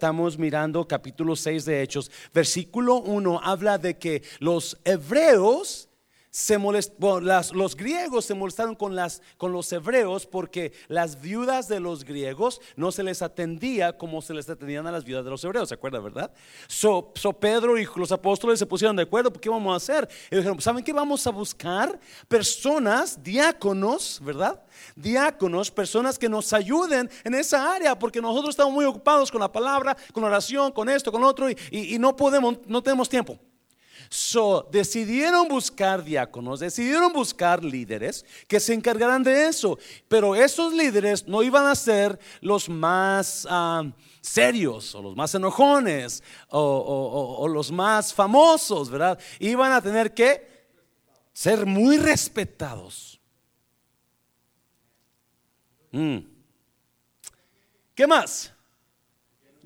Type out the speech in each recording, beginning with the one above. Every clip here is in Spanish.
estamos mirando capítulo 6 de Hechos, versículo 1 habla de que los hebreos se los griegos se molestaron con, las, con los hebreos porque las viudas de los griegos no se les atendía como se les atendían a las viudas de los hebreos, ¿se acuerda, verdad? So, Pedro y los apóstoles se pusieron de acuerdo, ¿qué vamos a hacer? Y dijeron, ¿saben qué? Vamos a buscar personas, diáconos, ¿verdad? Diáconos, personas que nos ayuden en esa área, porque nosotros estamos muy ocupados con la palabra, con la oración, con esto, con otro, y no podemos, no tenemos tiempo. So, decidieron buscar diáconos, decidieron buscar líderes que se encargaran de eso. Pero esos líderes no iban a ser los más ah, serios o los más enojones o, los más famosos, ¿verdad? Iban a tener que ser muy respetados. Mm. ¿Qué más?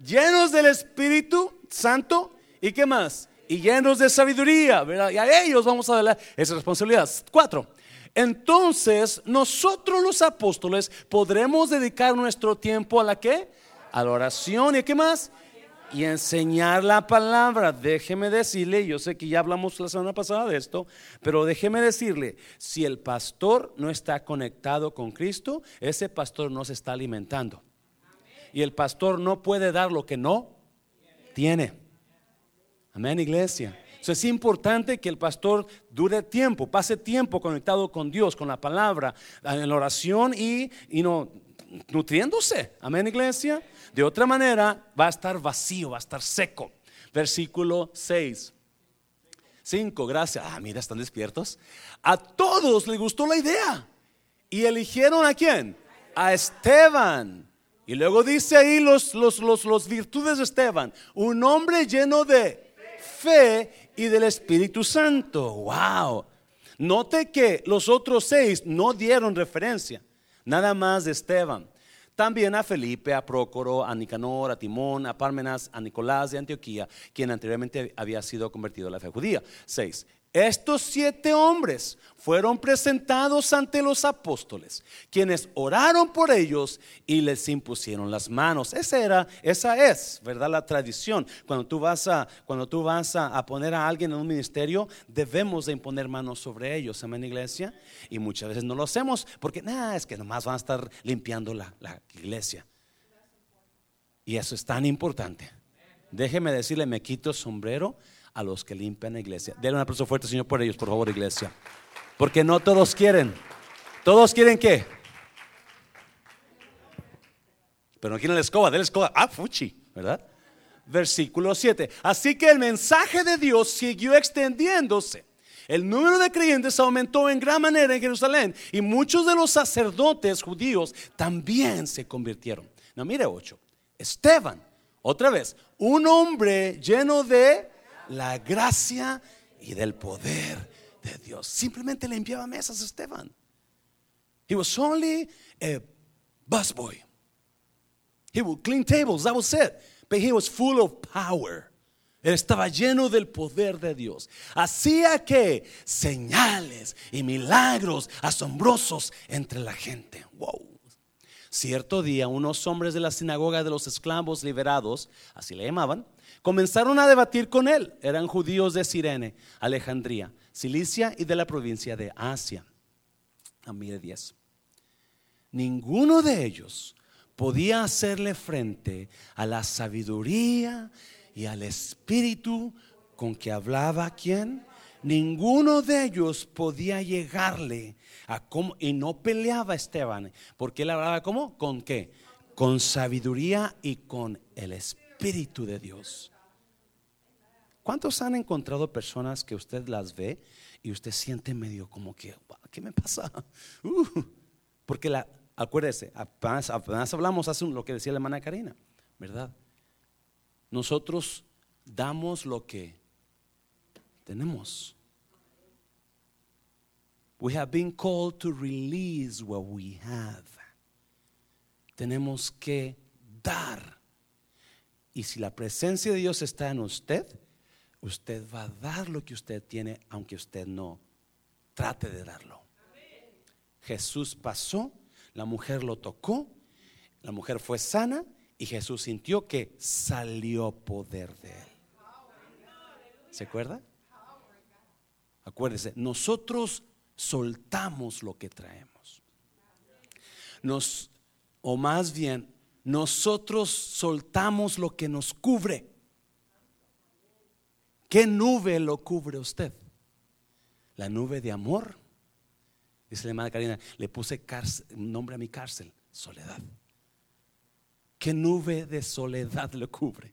Llenos del Espíritu Santo. ¿Y qué más? Y llenos de sabiduría. Y a ellos vamos a darle esa responsabilidad. Cuatro. Entonces, nosotros los apóstoles podremos dedicar nuestro tiempo a la qué? A la oración y qué más? Y enseñar la palabra. Déjeme decirle, yo sé que ya hablamos la semana pasada de esto, pero déjeme decirle, si el pastor no está conectado con Cristo, ese pastor no se está alimentando. Y el pastor no puede dar lo que no tiene. Amén, iglesia. es importante que el pastor dure tiempo, pase tiempo conectado con Dios, con la palabra, en la oración y, no, nutriéndose. Amén, iglesia. De otra manera, va a estar vacío, va a estar seco. Versículo 6. 5, gracias. Ah, mira, están despiertos. A todos les gustó la idea. ¿Y eligieron a quién? A Esteban. Y luego dice ahí los, los, los, los virtudes de Esteban. Un hombre lleno de fe y del Espíritu Santo. Wow. Note que los otros seis no dieron referencia, nada más de Esteban. También a Felipe, a Prócoro, a Nicanor, a Timón, a Parmenas, a Nicolás de Antioquía, quien anteriormente había sido convertido a la fe judía. Seis. Estos siete hombres fueron presentados ante los apóstoles, quienes oraron por ellos y les impusieron las manos. Esa era, esa es, ¿verdad? La tradición. Cuando tú vas a, cuando tú vas a, poner a alguien en un ministerio, debemos de imponer manos sobre ellos, amén, iglesia. Y muchas veces no lo hacemos porque, nada, es que nomás van a estar limpiando la, la iglesia. Y eso es tan importante. Déjeme decirle, me quito el sombrero a los que limpian la iglesia. Denle un aplauso fuerte, Señor, por ellos, por favor, iglesia. Porque no todos quieren. ¿Todos quieren qué? Pero no quieren la escoba, la escoba. Ah, fuchi, ¿verdad? Versículo 7. Así que el mensaje de Dios siguió extendiéndose. El número de creyentes aumentó en gran manera en Jerusalén y muchos de los sacerdotes judíos también se convirtieron. No, mire 8. Esteban, otra vez, un hombre lleno de la gracia y del poder de Dios. Simplemente limpiaba mesas a Esteban. He was only a busboy. He would clean tables, that was it. But he was full of power. Él estaba lleno del poder de Dios. Hacía que señales y milagros asombrosos entre la gente. Wow. Cierto día, unos hombres de la sinagoga de los esclavos liberados, así le llamaban, comenzaron a debatir con él. Eran judíos de Sirene, Alejandría, Cilicia y de la provincia de Asia. A mí de 10. Ninguno de ellos podía hacerle frente a la sabiduría y al espíritu con que hablaba quién. Ninguno de ellos podía llegarle a cómo, y no peleaba Esteban, porque él hablaba como, con qué, con sabiduría y con el espíritu de Dios. ¿Cuántos han encontrado personas que usted las ve y usted siente medio como que, ¿qué me pasa? Uh, porque la, acuérdese, apenas, hablamos hace lo que decía la hermana Karina, ¿verdad? Nosotros damos lo que tenemos. We have been called to release what we have. Tenemos que dar. Y si la presencia de Dios está en usted, usted va a dar lo que usted tiene, aunque usted no trate de darlo. Jesús pasó, la mujer lo tocó, la mujer fue sana Y Jesús sintió que salió poder de él. ¿Se acuerda? Acuérdese, nosotros soltamos lo que traemos. Nos, o más bien, nosotros soltamos lo que nos cubre. ¿Qué nube lo cubre usted? La nube de amor. Dice la hermana Karina, le puse nombre a mi cárcel, soledad. ¿Qué nube de soledad lo cubre?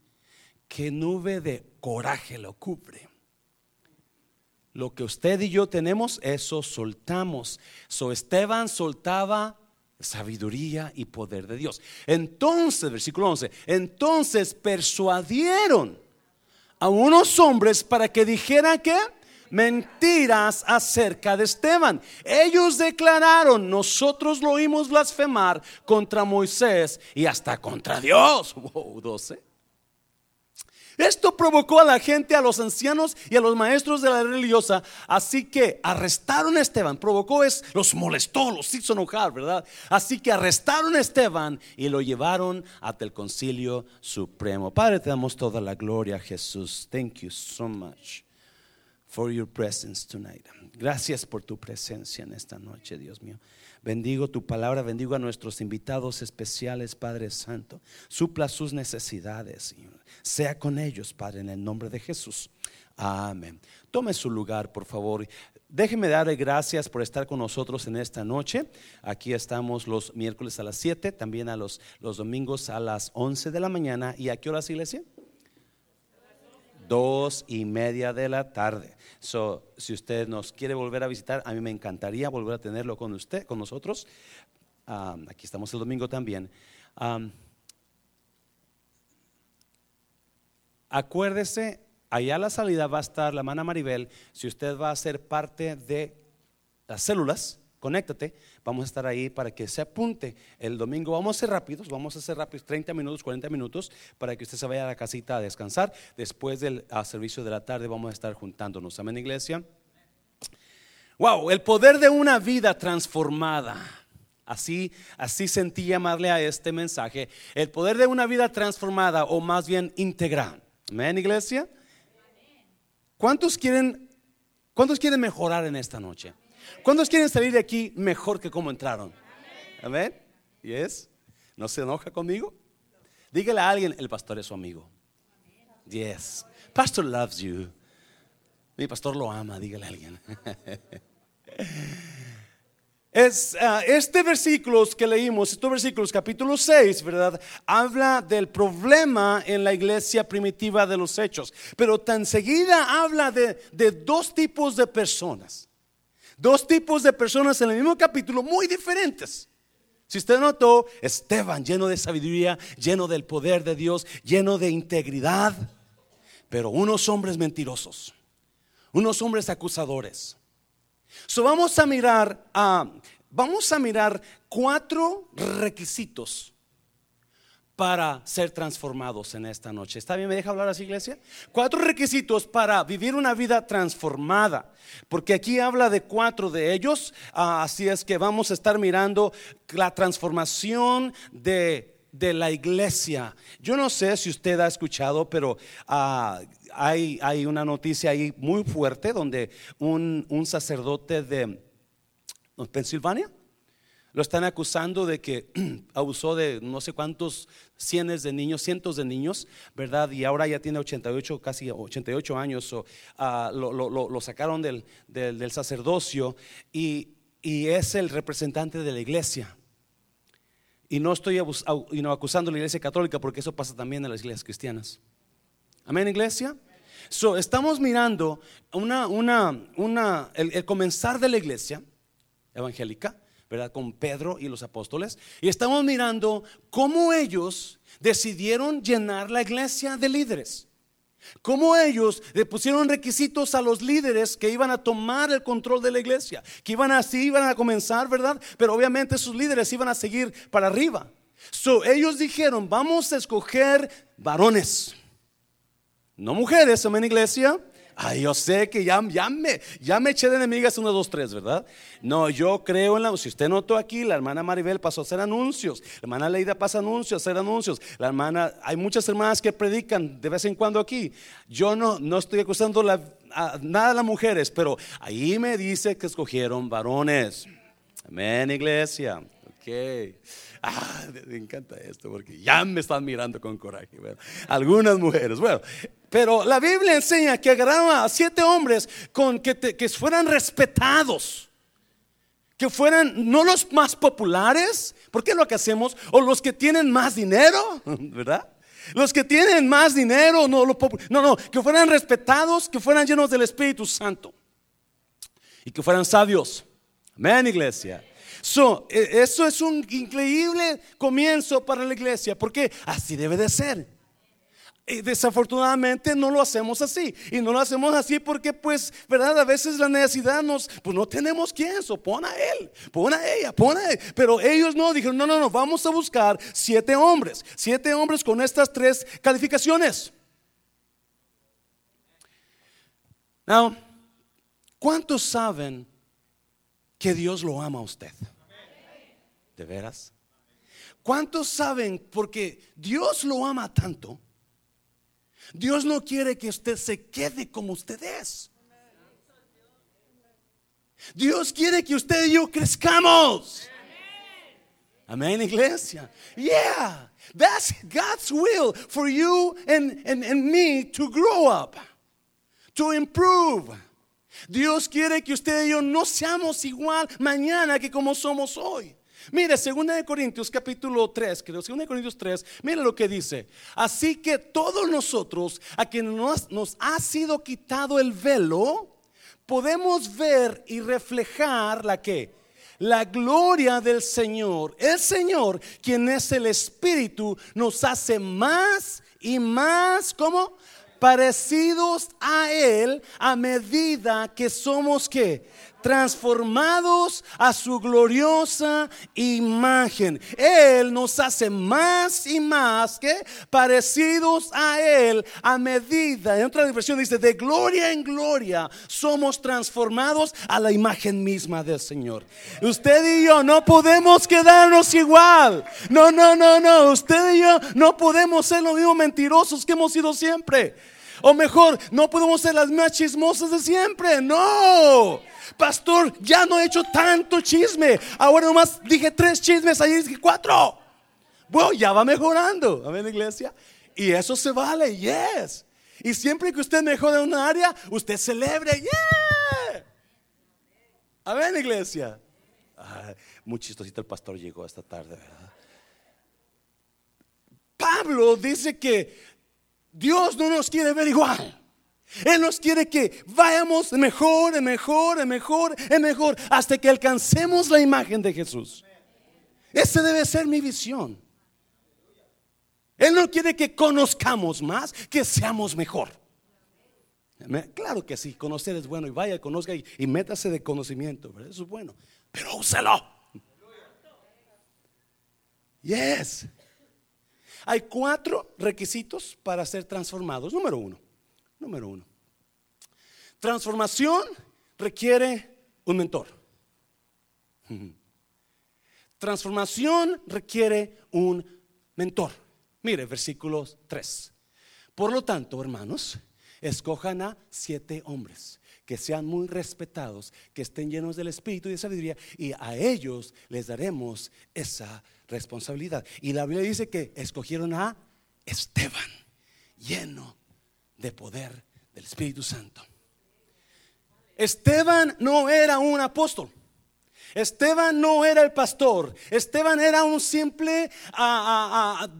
¿Qué nube de coraje lo cubre? Lo que usted y yo tenemos, eso soltamos. So Esteban soltaba sabiduría y poder de Dios. Entonces, versículo 11, entonces persuadieron a unos hombres para que dijeran que mentiras acerca de Esteban. Ellos declararon, nosotros lo oímos blasfemar contra Moisés y hasta contra Dios. Wow, 12. Esto provocó a la gente, a los ancianos y a los maestros de la religiosa. Así que arrestaron a Esteban. Provocó es, los molestó, los hizo enojar, ¿verdad? Así que arrestaron a Esteban y lo llevaron hasta el concilio supremo. Padre, te damos toda la gloria, Jesús. Thank you so much for your presence tonight. Gracias por tu presencia en esta noche, Dios mío. Bendigo tu palabra, bendigo a nuestros invitados especiales, Padre Santo. Supla sus necesidades, Sea con ellos, Padre, en el nombre de Jesús. Amén. Tome su lugar, por favor. Déjeme darle gracias por estar con nosotros en esta noche. Aquí estamos los miércoles a las 7, también a los, los domingos a las 11 de la mañana. ¿Y a qué horas, iglesia? Dos y media de la tarde. So, si usted nos quiere volver a visitar, a mí me encantaría volver a tenerlo con usted, con nosotros. Um, aquí estamos el domingo también. Um, acuérdese, allá a la salida va a estar la hermana Maribel. Si usted va a ser parte de las células, conéctate. Vamos a estar ahí para que se apunte. El domingo vamos a ser rápidos, vamos a ser rápidos, 30 minutos, 40 minutos, para que usted se vaya a la casita a descansar. Después del servicio de la tarde vamos a estar juntándonos. Amén, iglesia. Wow, el poder de una vida transformada. Así, así sentí llamarle a este mensaje. El poder de una vida transformada o más bien integral. Amén, iglesia. ¿Cuántos quieren, cuántos quieren mejorar en esta noche? ¿Cuántos quieren salir de aquí mejor que como entraron? Amén. Yes. ¿No se enoja conmigo? Dígale a alguien, el pastor es su amigo. Yes. Pastor loves you. Mi pastor lo ama, dígale a alguien. Es, ah, este versículo que leímos, estos versículos, capítulo 6, ¿verdad? Habla del problema en la iglesia primitiva de los hechos. Pero tan seguida habla de, de dos tipos de personas. Dos tipos de personas en el mismo capítulo muy diferentes. Si usted notó, Esteban lleno de sabiduría, lleno del poder de Dios, lleno de integridad, pero unos hombres mentirosos, unos hombres acusadores. So vamos a mirar, vamos a mirar cuatro requisitos para ser transformados en esta noche. ¿Está bien? ¿Me deja hablar así, iglesia? Cuatro requisitos para vivir una vida transformada. Porque aquí habla de cuatro de ellos. Ah, así es que vamos a estar mirando la transformación de, la iglesia. Yo no sé si usted ha escuchado, pero ah, hay, hay, una noticia ahí muy fuerte donde un, un sacerdote de Pensilvania lo están acusando de que abusó de no sé cuántos cientos de niños, cientos de niños, ¿verdad? Y ahora ya tiene 88, casi 88 años. Ah, lo, sacaron del, sacerdocio y, es el representante de la iglesia. Y no estoy acusando a la iglesia católica porque eso pasa también en las iglesias cristianas. Amén, iglesia. So, estamos mirando una, una, una, el comenzar de la iglesia evangélica ¿verdad? Con Pedro y los apóstoles. Y estamos mirando cómo ellos decidieron llenar la iglesia de líderes. Cómo ellos le pusieron requisitos a los líderes que iban a tomar el control de la iglesia, que iban así, iban a comenzar, ¿verdad? Pero obviamente sus líderes iban a seguir para arriba. So, ellos dijeron, vamos a escoger varones, no mujeres, amén iglesia, Ay, yo sé que ya, ya, me, ya me eché de enemigas una, dos, tres, ¿verdad? No, yo creo en la. Si usted notó aquí, la hermana Maribel pasó a hacer anuncios. La hermana Leida pasa anuncios, a hacer anuncios. La hermana, hay muchas hermanas que predican de vez en cuando aquí. Yo no, no estoy acusando la, a, nada a las mujeres, pero ahí me dice que escogieron varones. Amén, iglesia. Ah, me encanta esto porque ya me están mirando con coraje. algunas mujeres. Bueno, pero la Biblia enseña que agarraron a siete hombres con que, que fueran respetados. Que fueran no los más populares, porque es lo que hacemos, o los que tienen más dinero, ¿verdad? Los que tienen más dinero, no, lo, no, no, que fueran respetados, que fueran llenos del Espíritu Santo y que fueran sabios. Amén, iglesia. So, e, eso es un increíble comienzo para la iglesia, porque así debe de ser. Desafortunadamente no lo hacemos así. Y no lo hacemos así porque, pues, ¿verdad? A veces la necesidad nos, pues no tenemos quien, so pon a él, pon a ella, pon a él. Pero ellos no, dijeron, no, no, no, vamos a buscar siete hombres, siete hombres con estas tres calificaciones. Now, ¿cuántos saben que Dios lo ama a usted? ¿De veras? ¿Cuántos saben porque Dios lo ama tanto? Dios no quiere que usted se quede como usted es. Dios quiere que usted y yo crezcamos. Amén, iglesia. Yeah, that's God's will for you and, and, and me to grow up, to improve. Dios quiere que usted y yo no seamos igual mañana que como somos hoy. Mire, 2 de Corintios capítulo 3, creo, 2 de Corintios 3, mire lo que dice. Así que todos nosotros, a quien nos, ha sido quitado el velo, podemos ver y reflejar la que la gloria del Señor. El Señor, quien es el Espíritu, nos hace más y más, ¿cómo? Parecidos a Él a medida que somos que transformados a su gloriosa imagen. Él nos hace más y más que parecidos a Él a medida, en otra versión dice, de gloria en gloria somos transformados a la imagen misma del Señor. Usted y yo no podemos quedarnos igual. No, no, no, no. Usted y yo no podemos ser los mismos mentirosos que hemos sido siempre. O mejor, no podemos ser las más chismosas de siempre. No. Pastor, ya no he hecho tanto chisme. Ahora nomás dije tres chismes, ahí dije cuatro. Bueno, ya va mejorando. Amén, iglesia. Y eso se vale, yes. Y siempre que usted mejore en una área, usted celebre, yeah. Amén, iglesia. muy chistosito el pastor llegó esta tarde, Pablo dice que Dios no nos quiere ver igual. Él nos quiere que vayamos mejor, mejor, mejor, mejor, hasta que alcancemos la imagen de Jesús. Esa debe ser mi visión. Él no quiere que conozcamos más, que seamos mejor. Claro que sí, conocer es bueno y vaya, conozca y, métase de conocimiento, eso es bueno, pero úselo. Yes. Hay cuatro requisitos para ser transformados. Número uno Número uno. Transformación requiere un mentor. Transformación requiere un mentor. Mire, versículos 3. Por lo tanto, hermanos, escojan a siete hombres que sean muy respetados, que estén llenos del espíritu y de sabiduría, y a ellos les daremos esa responsabilidad. Y la Biblia dice que escogieron a Esteban, lleno de poder del Espíritu Santo. Esteban no era un apóstol. Esteban no era el pastor, Esteban era un simple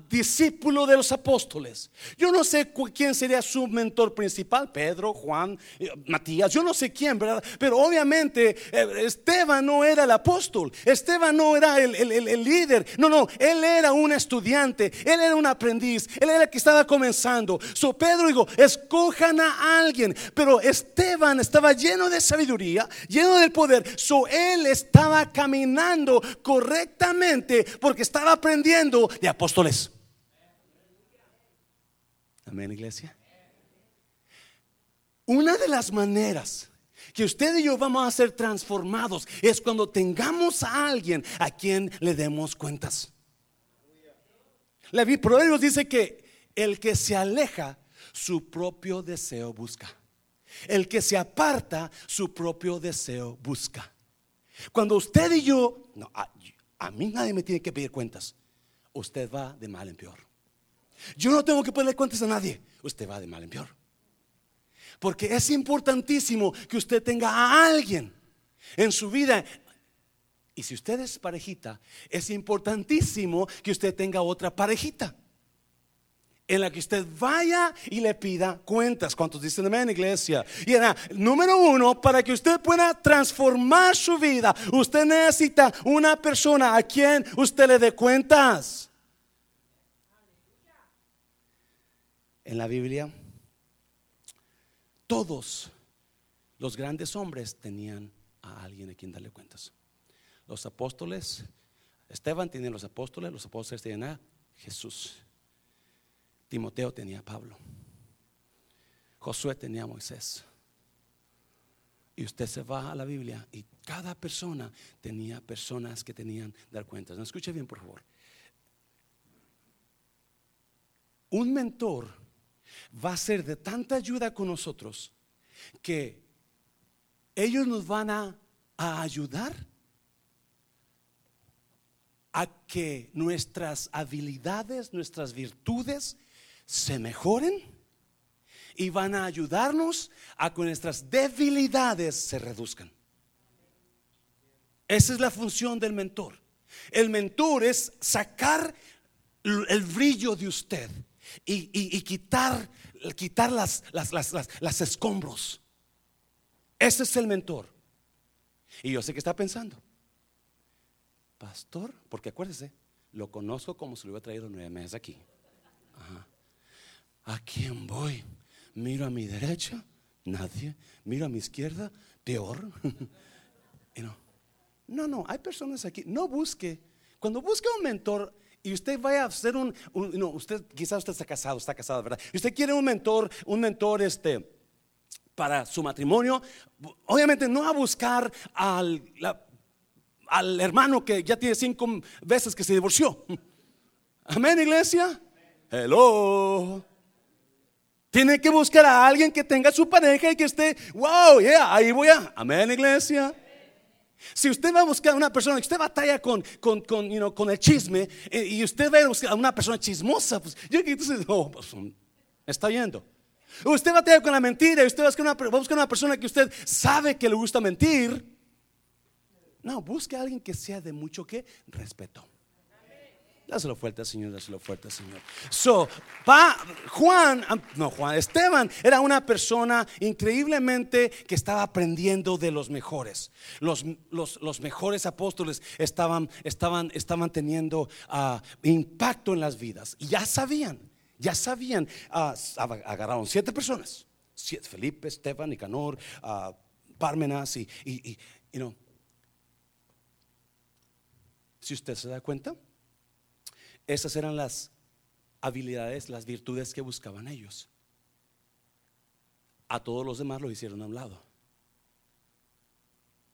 discípulo de los apóstoles. Yo no sé quién sería su mentor principal, Pedro, Juan, eh, Matías, yo no sé quién, ¿verdad? Pero obviamente eh, Esteban no era el apóstol, Esteban no era el, el, líder, no, no, él era un estudiante, él era un aprendiz, él era el que estaba comenzando. So Pedro dijo, escojan a alguien, pero Esteban estaba lleno de sabiduría, lleno del poder, so él estaba estaba caminando correctamente porque estaba aprendiendo de apóstoles. Amén, iglesia. Una de las maneras que usted y yo vamos a ser transformados es cuando tengamos a alguien a quien le demos cuentas. La Proverbios dice que el que se aleja, su propio deseo busca. El que se aparta, su propio deseo busca. Cuando usted y yo, no, a, mí nadie me tiene que pedir cuentas. Usted va de mal en peor. Yo no tengo que pedirle cuentas a nadie. Usted va de mal en peor. Porque es importantísimo que usted tenga a alguien en su vida. Y si usted es parejita, es importantísimo que usted tenga otra parejita en la que usted vaya y le pida cuentas. ¿Cuántos dicen amén, iglesia? Y era, número uno, para que usted pueda transformar su vida, usted necesita una persona a quien usted le dé cuentas. En la Biblia, todos los grandes hombres tenían a alguien a quien darle cuentas. Los apóstoles, Esteban tenía los apóstoles, los apóstoles tenían a Jesús. Timoteo tenía a Pablo. Josué tenía a Moisés. Y usted se va a la Biblia y cada persona tenía personas que tenían dar cuentas. No escuche bien, por favor. Un mentor va a ser de tanta ayuda con nosotros que ellos nos van a, a ayudar a que nuestras habilidades, nuestras virtudes, se mejoren y van a ayudarnos a que nuestras debilidades se reduzcan. Esa es la función del mentor. El mentor es sacar el brillo de usted y, quitar, quitar las, las, las escombros. Ese es el mentor. Y yo sé que está pensando, pastor, porque acuérdese, lo conozco como si lo hubiera traído nueve meses aquí. Ajá. ¿A quién voy? Miro a mi derecha, nadie. Miro a mi izquierda, peor. no, no, hay personas aquí. No busque. Cuando busque un mentor y usted vaya a hacer un, no, usted quizás usted está casado, está casado, ¿verdad? Y usted quiere un mentor, un mentor este para su matrimonio, obviamente no a buscar al, al hermano que ya tiene cinco veces que se divorció. Amén, iglesia. Hello. Tiene que buscar a alguien que tenga su pareja y que esté, wow, yeah, ahí voy a, amén, iglesia. Si usted va a buscar a una persona, usted batalla con, con, con, you con el chisme eh, y usted va a buscar a una persona chismosa, pues yo que entonces, oh, pues, mm, está yendo. Usted batalla con la mentira y usted va a, buscar una, va a buscar una persona que usted sabe que le gusta mentir. No, busque a alguien que sea de mucho que respeto. Dáselo fuerte, Señor, dáselo fuerte, Señor. So, pa, Juan, no Juan, Esteban era una persona increíblemente que estaba aprendiendo de los mejores. Los, los, mejores apóstoles estaban, estaban, estaban teniendo ah, impacto en las vidas. Y ya sabían, ya sabían, uh, agarraron siete personas. Felipe, Esteban, Nicanor, uh, Parmenas y, y, y you know, si usted se da cuenta, esas eran las habilidades, las virtudes que buscaban ellos. A todos los demás lo hicieron a un lado.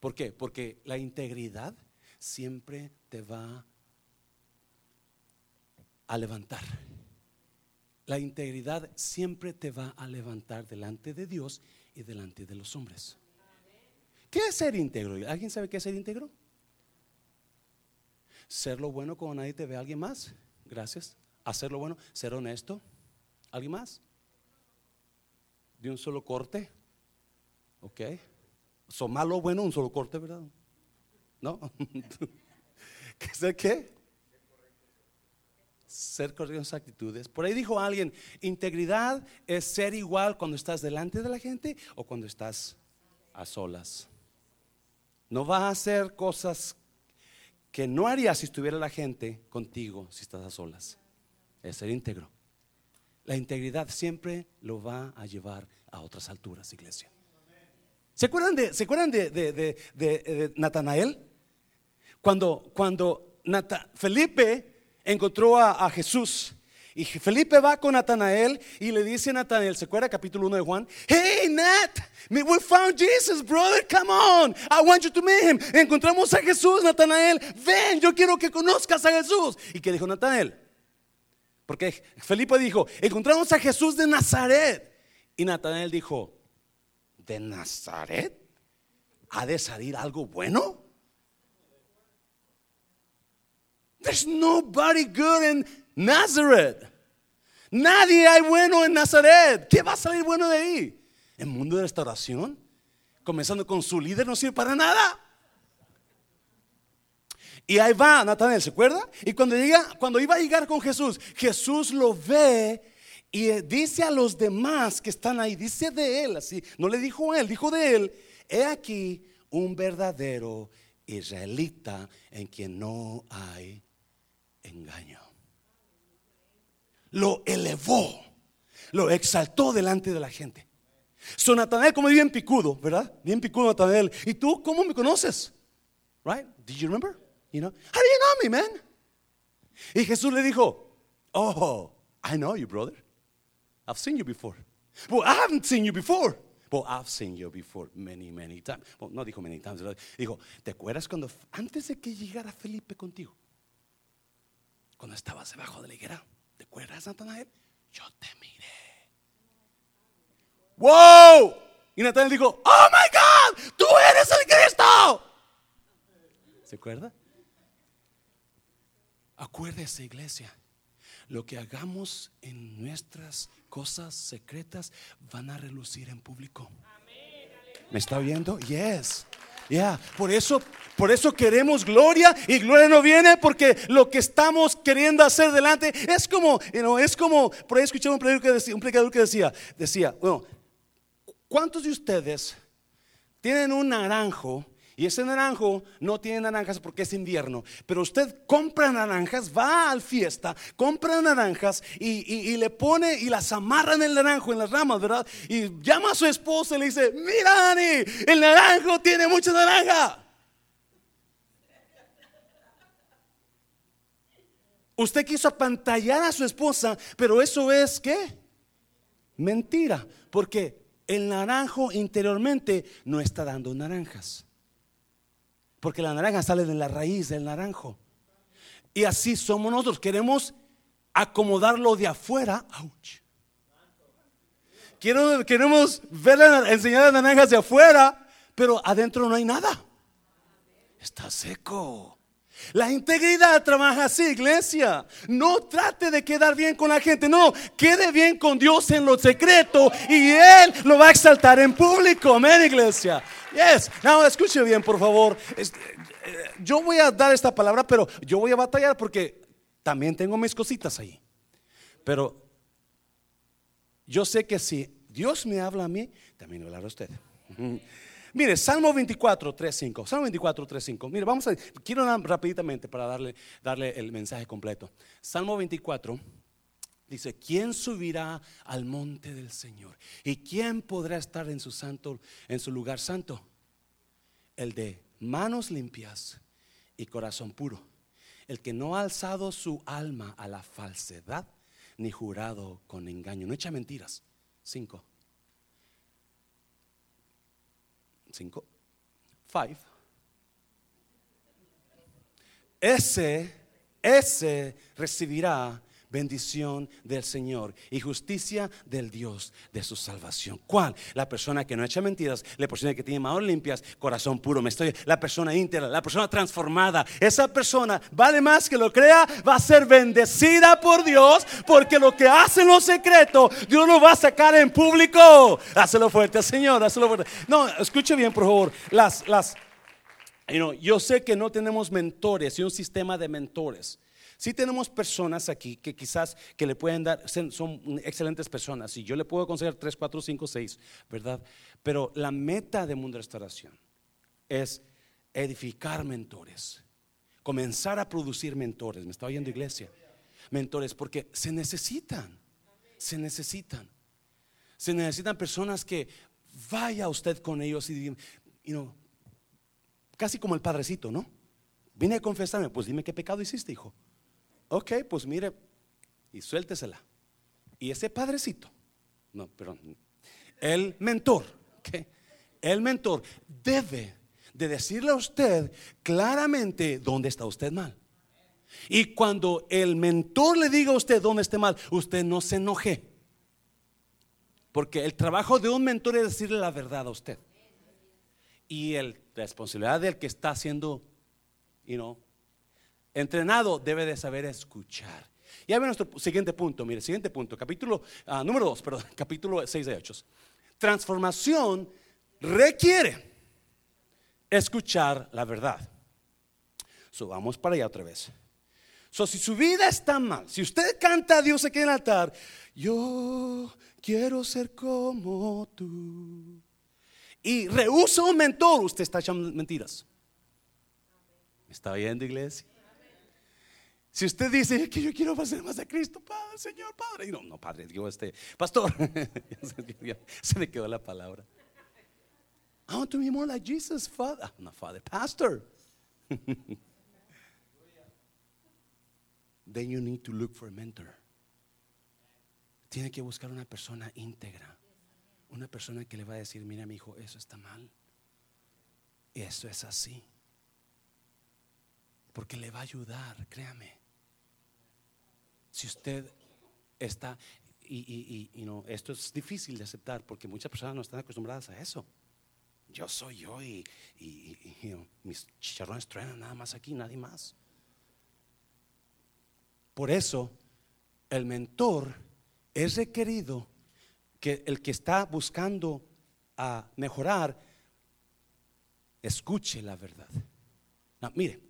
¿Por qué? Porque la integridad siempre te va a levantar. La integridad siempre te va a levantar delante de Dios y delante de los hombres. ¿Qué es ser íntegro? ¿Alguien sabe qué es ser íntegro? Ser lo bueno como nadie te ve alguien más. Gracias. Hacer lo bueno, ser honesto. ¿Alguien más? De un solo corte. Ok. Son malo bueno, un solo corte, ¿verdad? ¿No? ¿Qué ser qué? Ser correcto en sus actitudes. Por ahí dijo alguien, integridad es ser igual cuando estás delante de la gente o cuando estás a solas. No vas a hacer cosas que no harías si estuviera la gente contigo si estás a solas. Es ser íntegro. La integridad siempre lo va a llevar a otras alturas, iglesia. ¿Se acuerdan de, ¿se acuerdan de, de, Natanael? Cuando, cuando Felipe encontró a, Jesús Y Felipe va con Natanael y le dice a Natanael, ¿se acuerda capítulo 1 de Juan? Hey Nat, we found Jesus, brother, come on, I want you to meet him. Encontramos a Jesús, Natanael, ven, yo quiero que conozcas a Jesús. ¿Y qué dijo Natanael? Porque Felipe dijo, encontramos a Jesús de Nazaret. Y Natanael dijo, ¿de Nazaret? ¿Ha de salir algo bueno? There's nobody good in Nazareth. Nadie hay bueno en Nazaret. ¿Qué va a salir bueno de ahí? El mundo de restauración, comenzando con su líder, no sirve para nada. Y ahí va Natanael, ¿se acuerda? Y cuando llega, cuando iba a llegar con Jesús, Jesús lo ve y dice a los demás que están ahí, dice de él, así, no le dijo a él, dijo de él, he aquí un verdadero israelita en quien no hay engaño. Lo elevó, lo exaltó delante de la gente. So Natanael como bien picudo, ¿verdad? Bien picudo Natanael. ¿Y tú cómo me conoces? Right? Did you remember? You know? How do you know me, man? Y Jesús le dijo, "Oh, I know you, brother. I've seen you before." Well, I haven't seen you before. Well, I've seen you before many, many times. Well, no dijo many times. Dijo, ¿te acuerdas cuando antes de que llegara Felipe contigo? Cuando estabas debajo de la higuera. ¿Te acuerdas, Natanael? Yo te miré. ¡Wow! Y Natanael dijo, ¡Oh my God! ¡Tú eres el Cristo! ¿Se acuerda? Acuérdese, iglesia, lo que hagamos en nuestras cosas secretas van a relucir en público. ¿Me está oyendo? Yes. Ya, por eso, por eso queremos gloria y gloria no viene porque lo que estamos queriendo hacer delante es como, es como, por ahí escuché un predicador que decía, un predicador que decía, decía, bueno, ¿cuántos de ustedes tienen un naranjo y ese naranjo no tiene naranjas porque es invierno. Pero usted compra naranjas, va al fiesta, compra naranjas y, le pone y las amarra en el naranjo, en las ramas, ¿verdad? Y llama a su esposa y le dice, mira Dani, el naranjo tiene mucha naranja. Usted quiso apantallar a su esposa, pero eso es qué? Mentira, porque el naranjo interiormente no está dando naranjas. Porque la naranja sale de la raíz del naranjo. Y así somos nosotros. Queremos acomodarlo de afuera. Quiero, queremos ver enseñar las naranjas de afuera, pero adentro no hay nada. Está seco. La integridad trabaja así, iglesia. No trate de quedar bien con la gente, no, quede bien con Dios en lo secreto y Él lo va a exaltar en público. Amén, iglesia. Yes. Now, escuche bien, por favor. Eh, yo voy a dar esta palabra, pero yo voy a batallar porque también tengo mis cositas ahí. Pero yo sé que si Dios me habla a mí, también me hablará a usted. Mire, Salmo 24, 3, 5. Salmo 24, 3, 5. Mire, vamos a quiero rapidamente para darle, darle el mensaje completo. Salmo 24 dice, ¿quién subirá al monte del Señor? ¿Y quién podrá estar en su santo en su lugar santo? El de manos limpias y corazón puro. El que no ha alzado su alma a la falsedad ni jurado con engaño, no echa mentiras. 5. 5, 5. Ese, ese recibirá bendición del Señor y justicia del Dios de su salvación. ¿Cuál? La persona que no echa mentiras, la persona que tiene manos limpias, corazón puro. Me estoy, la persona íntegra, la persona transformada. Esa persona, vale más que lo crea, va a ser bendecida por Dios, porque lo que hace en lo secreto, Dios lo va a sacar en público. Hácelo fuerte, Señor, hazlo fuerte. No, escuche bien, por favor. Las, las, yo sé que no tenemos mentores y un sistema de mentores. Si tenemos personas aquí que quizás que le pueden dar, son excelentes personas y yo le puedo conseguir 3, 4, 5, 6, ¿verdad? Pero la meta de Mundo Restauración es edificar mentores, comenzar a producir mentores. ¿Me está oyendo iglesia? Mentores, porque se necesitan, se necesitan. Se necesitan personas que vaya usted con ellos y digan, you casi como el padrecito, ¿no? Vine a confesarme, pues dime qué pecado hiciste, hijo. Ok, pues mire, y suéltesela. Y ese padrecito, no, perdón, el mentor, el mentor debe de decirle a usted claramente dónde está usted mal. Y cuando el mentor le diga a usted dónde esté mal, usted no se enoje. Porque el trabajo de un mentor es decirle la verdad a usted. Y el, la responsabilidad del que está siendo, you know, entrenado debe de saber escuchar. Ya ve nuestro siguiente punto, mire, siguiente punto, capítulo ah, número 2, perdón, capítulo 6 de Hechos. Transformación requiere escuchar la verdad. So, para allá otra vez. So, si su vida está mal, si usted canta a Dios aquí en el altar, yo quiero ser como tú. Y rehúsa un mentor, usted está echando mentiras. ¿Está oyendo, iglesia? Si usted dice que yo quiero hacer más a Cristo, Padre, Señor, Padre. no, no, Padre, digo este, Pastor. se me quedó la palabra. I want to be more like Jesus, Father. No, Father, Pastor. Then you need to look for a mentor. Tiene que buscar una persona íntegra. Una persona que le va a decir, mira mi hijo, eso está mal. Eso es así. Porque le va a ayudar, créame. Si usted está, y, y, no, esto es difícil de aceptar porque muchas personas no están acostumbradas a eso. Yo soy yo y, mis chicharrones truenan nada más aquí, nadie más. Por eso, el mentor es requerido que el que está buscando a mejorar escuche la verdad. mire,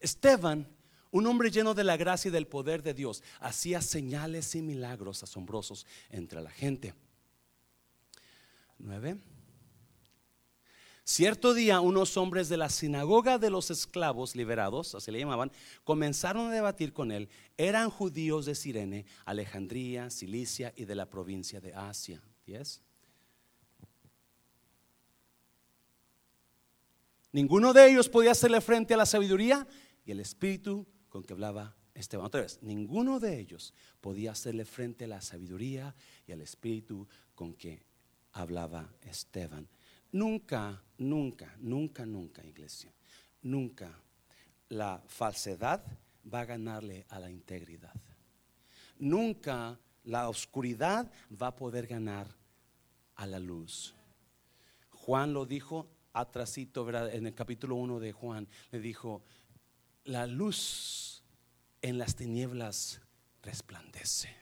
Esteban un hombre lleno de la gracia y del poder de Dios hacía señales y milagros asombrosos entre la gente. Nueve. Cierto día unos hombres de la sinagoga de los esclavos liberados, así le llamaban, comenzaron a debatir con él. Eran judíos de Sirene, Alejandría, Cilicia y de la provincia de Asia. ¿Diez? Ninguno de ellos podía hacerle frente a la sabiduría y el espíritu con que hablaba Esteban. Otra vez, ninguno de ellos podía hacerle frente a la sabiduría y al espíritu con que hablaba Esteban. Nunca, nunca, nunca, nunca, iglesia, nunca la falsedad va a ganarle a la integridad. Nunca la oscuridad va a poder ganar a la luz. Juan lo dijo atrasito, ¿verdad? En el capítulo 1 de Juan, le dijo, la luz en las tinieblas resplandece.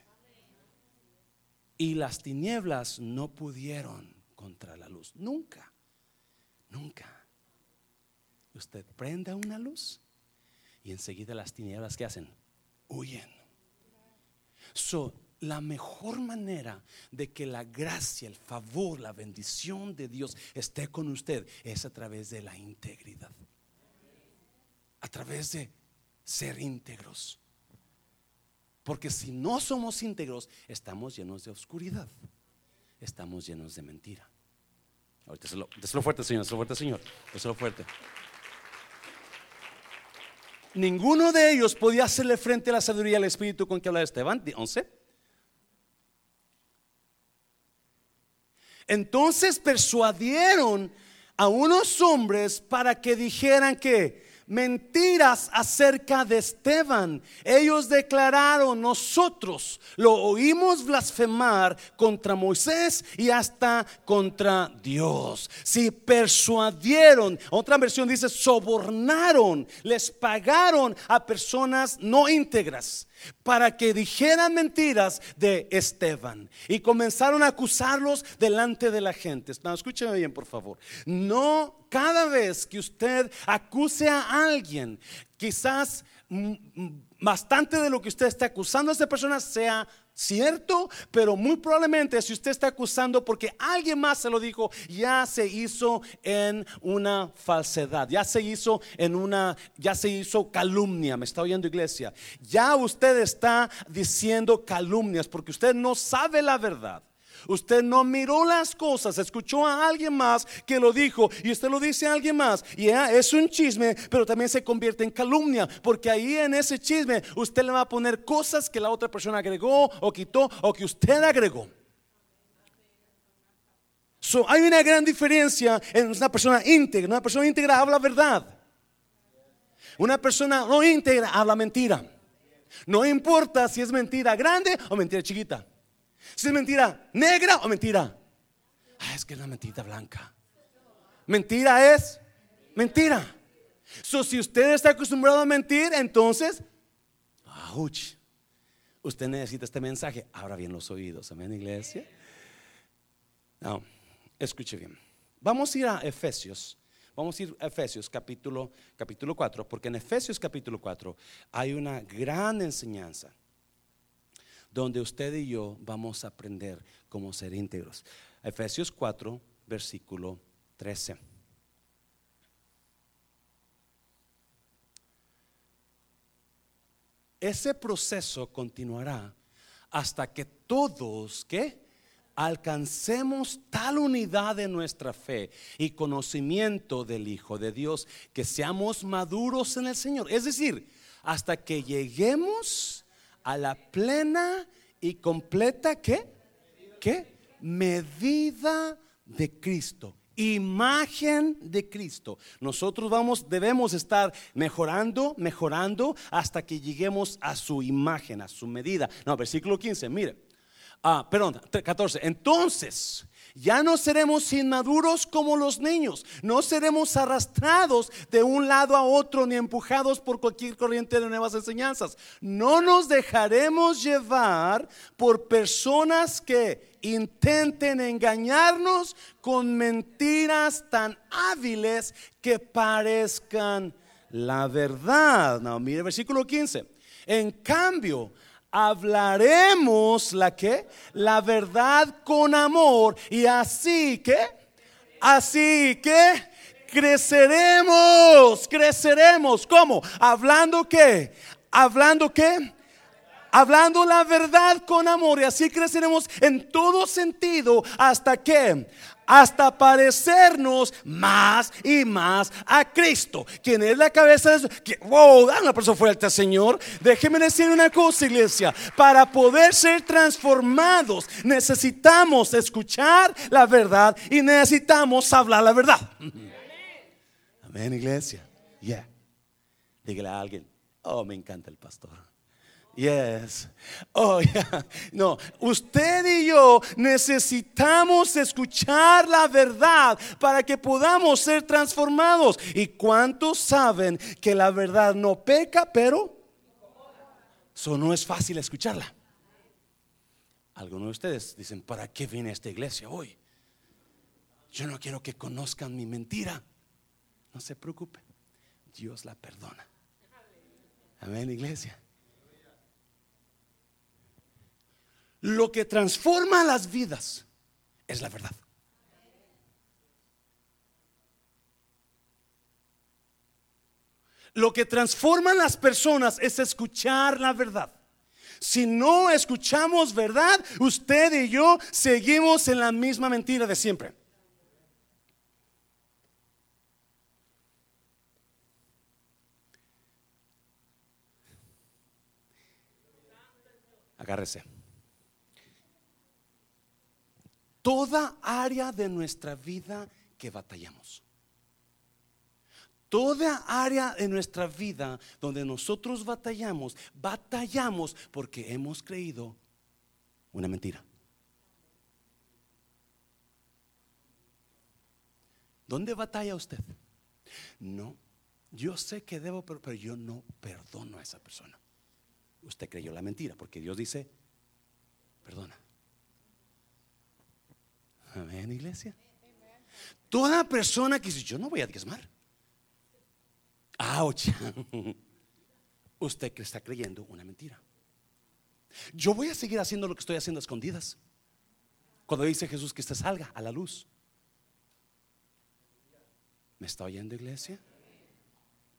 Y las tinieblas no pudieron contra la luz. Nunca, nunca. Usted prenda una luz y enseguida las tinieblas que hacen huyen. So, la mejor manera de que la gracia, el favor, la bendición de Dios esté con usted es a través de la integridad a través de ser íntegros. Porque si no somos íntegros, estamos llenos de oscuridad. Estamos llenos de mentira. Ahorita se lo, fuerte, Señor, se lo fuerte, Señor. lo fuerte. Ninguno de ellos podía hacerle frente a la sabiduría al Espíritu con que habla Esteban. 11. Entonces persuadieron a unos hombres para que dijeran que mentiras acerca de Esteban. Ellos declararon, nosotros lo oímos blasfemar contra Moisés y hasta contra Dios. Si persuadieron, otra versión dice, sobornaron, les pagaron a personas no íntegras para que dijeran mentiras de Esteban y comenzaron a acusarlos delante de la gente. No, escúcheme bien, por favor. No, cada vez que usted acuse a alguien, quizás mm, mm, bastante de lo que usted está acusando a esa persona sea cierto, pero muy probablemente si usted está acusando porque alguien más se lo dijo, ya se hizo en una falsedad, ya se hizo en una, ya se hizo calumnia, me está oyendo iglesia, ya usted está diciendo calumnias porque usted no sabe la verdad. Usted no miró las cosas, escuchó a alguien más que lo dijo y usted lo dice a alguien más. Y es un chisme, pero también se convierte en calumnia, porque ahí en ese chisme usted le va a poner cosas que la otra persona agregó o quitó o que usted agregó. hay una gran diferencia en una persona íntegra. Una persona íntegra habla verdad. Una persona no íntegra habla mentira. No importa si es mentira grande o mentira chiquita. Si es mentira negra o mentira. Ah, es que es una mentira blanca. Mentira es mentira. So, si usted está acostumbrado a mentir, entonces, ouch, usted necesita este mensaje. Abra bien los oídos. Amén, iglesia. No, escuche bien. Vamos a ir a Efesios. Vamos a ir a Efesios capítulo, capítulo 4, porque en Efesios capítulo 4 hay una gran enseñanza donde usted y yo vamos a aprender cómo ser íntegros. Efesios 4, versículo 13. Ese proceso continuará hasta que todos, ¿qué? Alcancemos tal unidad de nuestra fe y conocimiento del Hijo de Dios que seamos maduros en el Señor. Es decir, hasta que lleguemos a la plena y completa ¿qué? ¿Qué? Medida de Cristo, imagen de Cristo. Nosotros vamos debemos estar mejorando, mejorando hasta que lleguemos a su imagen, a su medida. No, versículo 15, mire. Ah, perdón, 14. Entonces, ya no seremos inmaduros como los niños, no seremos arrastrados de un lado a otro ni empujados por cualquier corriente de nuevas enseñanzas. No nos dejaremos llevar por personas que intenten engañarnos con mentiras tan hábiles que parezcan la verdad. No, mire versículo 15. En cambio, hablaremos la que la verdad con amor y así que así que creceremos, creceremos. ¿Cómo? Hablando qué? Hablando qué? Hablando la verdad con amor y así creceremos en todo sentido hasta que hasta parecernos más y más a Cristo, quien es la cabeza de que, wow, dan una persona fuerte, Señor. Déjeme decir una cosa, iglesia, para poder ser transformados necesitamos escuchar la verdad y necesitamos hablar la verdad. Amén, iglesia. Yeah. Dígale a alguien, oh, me encanta el pastor. Yes. Oh, yeah. No, usted y yo necesitamos escuchar la verdad para que podamos ser transformados. ¿Y cuántos saben que la verdad no peca, pero eso no es fácil escucharla? Algunos de ustedes dicen, ¿para qué viene esta iglesia hoy? Yo no quiero que conozcan mi mentira. No se preocupe, Dios la perdona. Amén, iglesia. Lo que transforma las vidas es la verdad. Lo que transforma las personas es escuchar la verdad. Si no escuchamos verdad, usted y yo seguimos en la misma mentira de siempre. Agárrese. Toda área de nuestra vida que batallamos. Toda área de nuestra vida donde nosotros batallamos, batallamos porque hemos creído una mentira. ¿Dónde batalla usted? No, yo sé que debo, pero, yo no perdono a esa persona. Usted creyó la mentira porque Dios dice, perdona. Amén, iglesia. Toda persona que dice, yo no voy a diezmar. Ouch. Usted que está creyendo una mentira. Yo voy a seguir haciendo lo que estoy haciendo a escondidas. Cuando dice Jesús que usted salga a la luz. ¿Me está oyendo, iglesia?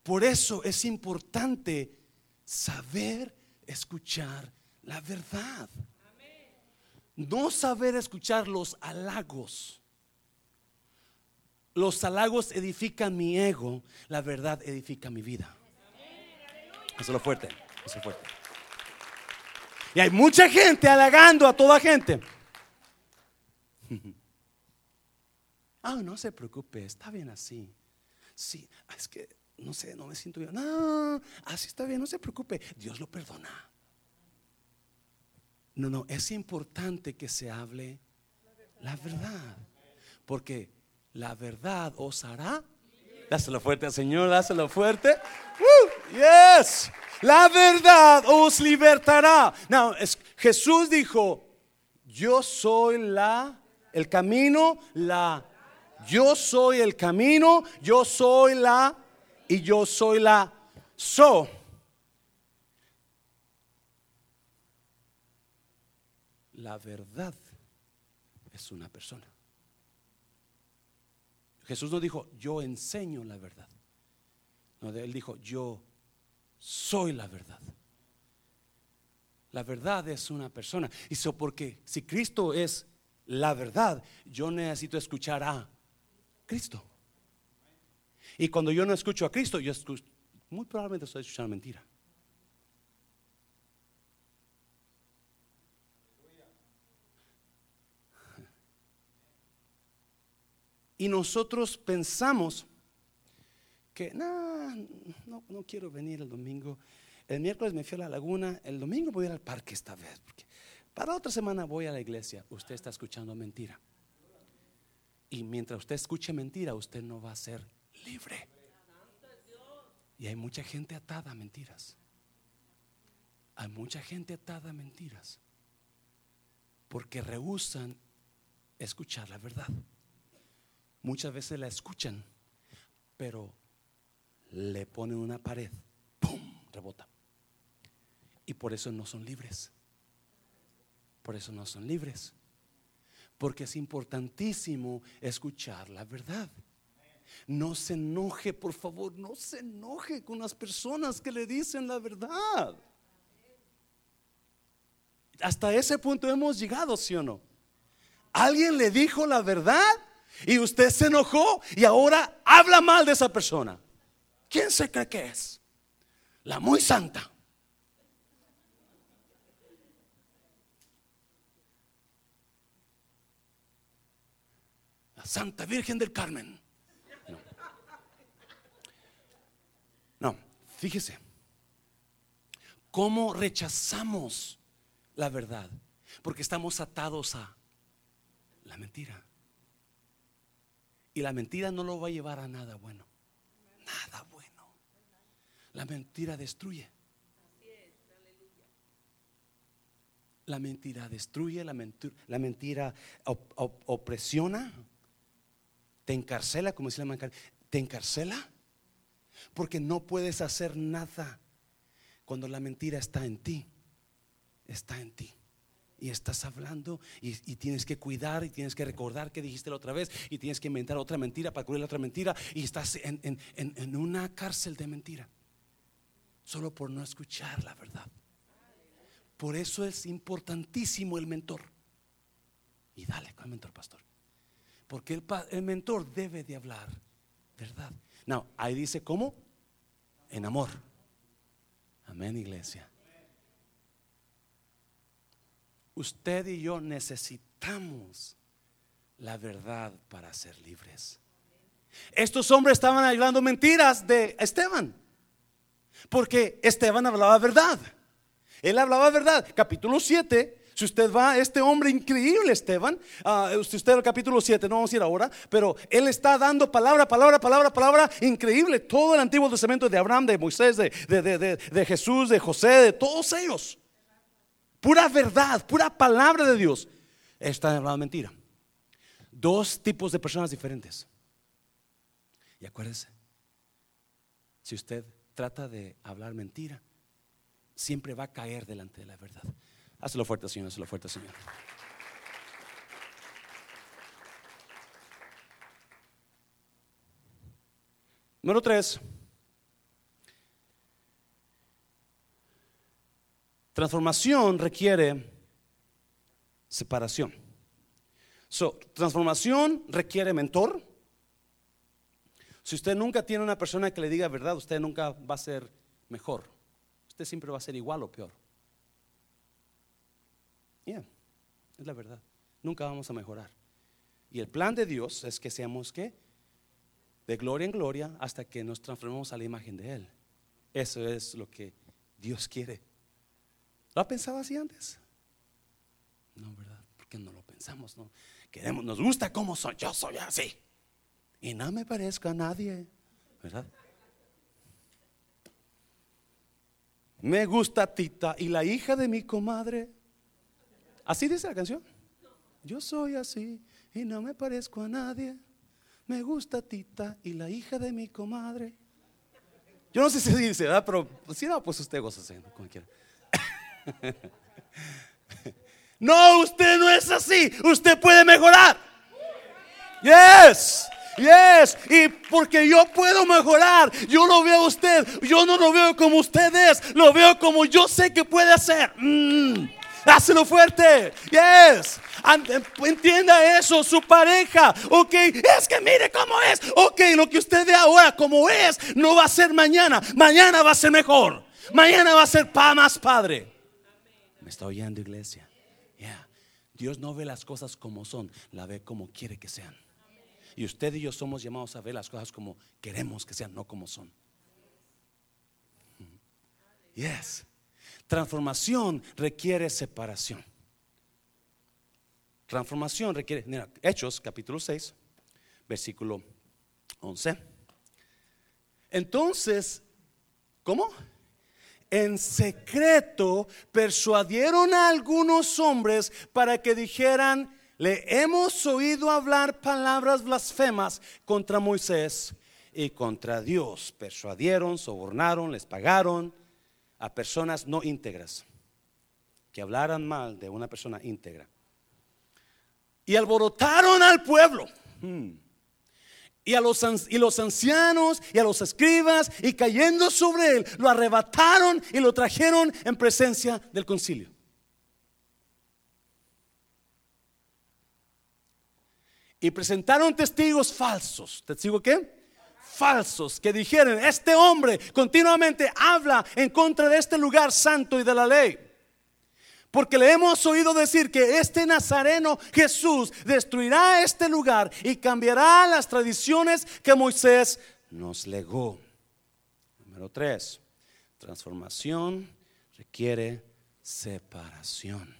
Por eso es importante saber escuchar la verdad. No saber escuchar los halagos. Los halagos edifican mi ego, la verdad edifica mi vida. Eso es lo fuerte, eso es fuerte. Y hay mucha gente halagando a toda gente. Ah, no se preocupe, está bien así. Sí, es que no sé, no me siento bien. No, así está bien, no se preocupe, Dios lo perdona. No, no, es importante que se hable la verdad, porque la verdad os hará. Dáselo fuerte al Señor, dáselo fuerte. yes, la verdad os libertará. No, es, Jesús dijo, yo soy la, el camino, la, yo soy el camino, yo soy la, y yo soy la, so. La verdad es una persona. Jesús no dijo, yo enseño la verdad. No, él dijo, yo soy la verdad. La verdad es una persona. Y eso porque si Cristo es la verdad, yo necesito escuchar a Cristo. Y cuando yo no escucho a Cristo, yo escucho, muy probablemente estoy escuchando mentira. Y nosotros pensamos que no, no, quiero venir el domingo. El miércoles me fui a la laguna, el domingo voy a ir al parque esta vez. Porque para otra semana voy a la iglesia. Usted está escuchando mentira. Y mientras usted escuche mentira, usted no va a ser libre. Y hay mucha gente atada a mentiras. Hay mucha gente atada a mentiras. Porque rehusan escuchar la verdad muchas veces la escuchan, pero le ponen una pared, ¡pum! rebota. Y por eso no son libres. Por eso no son libres. Porque es importantísimo escuchar la verdad. No se enoje, por favor, no se enoje con las personas que le dicen la verdad. Hasta ese punto hemos llegado, ¿sí o no? ¿Alguien le dijo la verdad? Y usted se enojó y ahora habla mal de esa persona. ¿Quién se cree que es? La muy santa. La Santa Virgen del Carmen. No, fíjese. ¿Cómo rechazamos la verdad? Porque estamos atados a la mentira. Y la mentira no lo va a llevar a nada bueno. Nada bueno. La mentira destruye. La mentira destruye, la mentira, la mentira opresiona, te encarcela, como dice la te encarcela, porque no puedes hacer nada cuando la mentira está en ti, está en ti y estás hablando y, tienes que cuidar y tienes que recordar que dijiste la otra vez y tienes que inventar otra mentira para cubrir la otra mentira y estás en, una cárcel de mentira solo por no escuchar la verdad. Por eso es importantísimo el mentor. Y dale con el mentor, pastor. Porque el, el mentor debe de hablar verdad. No, ahí dice cómo? En amor. Amén, iglesia. Usted y yo necesitamos la verdad para ser libres. Estos hombres estaban hablando mentiras de Esteban, porque Esteban hablaba verdad. Él hablaba verdad. Capítulo 7, si usted va, este hombre increíble, Esteban, uh, si usted el capítulo 7, no vamos a ir ahora, pero él está dando palabra, palabra, palabra, palabra, increíble. Todo el Antiguo Testamento de Abraham, de Moisés, de, de Jesús, de José, de todos ellos pura verdad, pura palabra de Dios, está hablando mentira. Dos tipos de personas diferentes. Y acuérdese, si usted trata de hablar mentira, siempre va a caer delante de la verdad. Hazlo fuerte, Señor, hazlo fuerte, Señor. Número tres. Transformación requiere separación. Transformación requiere mentor. Si usted nunca tiene una persona que le diga verdad, usted nunca va a ser mejor. Usted siempre va a ser igual o peor. Yeah, es la verdad. Nunca vamos a mejorar. Y el plan de Dios es que seamos que de gloria en gloria hasta que nos transformemos a la imagen de Él. Eso es lo que Dios quiere. ¿Lo ha pensado así antes? No, ¿verdad? Porque no lo pensamos, no. Queremos, nos gusta cómo soy, yo soy así. Y no me parezco a nadie, ¿verdad? Me gusta Tita y la hija de mi comadre. Así dice la canción. Yo soy así y no me parezco a nadie. Me gusta Tita y la hija de mi comadre. Yo no sé si dice, ¿verdad? Pero si no, pues usted goza como quiera. No, usted no es así. Usted puede mejorar. Yes. Yes, y porque yo puedo mejorar, yo lo veo a usted, yo no lo veo como usted es, lo veo como yo sé que puede hacer. Mm. Fuerte. Yes. Entienda eso, su pareja. Ok, es que mire cómo es. Ok, lo que usted ve ahora como es, no va a ser mañana. Mañana va a ser mejor. Mañana va a ser más padre. ¿Me está oyendo, iglesia? Dios no ve las cosas como son, la ve como quiere que sean. Y usted y yo somos llamados a ver las cosas como queremos que sean, no como son. Yes. Transformación requiere separación. Transformación requiere, mira, Hechos capítulo 6, versículo 11. Entonces, ¿cómo? En secreto persuadieron a algunos hombres para que dijeran, le hemos oído hablar palabras blasfemas contra Moisés y contra Dios. Persuadieron, sobornaron, les pagaron a personas no íntegras, que hablaran mal de una persona íntegra. Y alborotaron al pueblo. Hmm y a los, y los ancianos y a los escribas y cayendo sobre él, lo arrebataron y lo trajeron en presencia del concilio. Y presentaron testigos falsos. ¿Testigo qué? Falsos que dijeron, este hombre continuamente habla en contra de este lugar santo y de la ley. Porque le hemos oído decir que este Nazareno Jesús destruirá este lugar y cambiará las tradiciones que Moisés nos legó. Número tres, transformación requiere separación.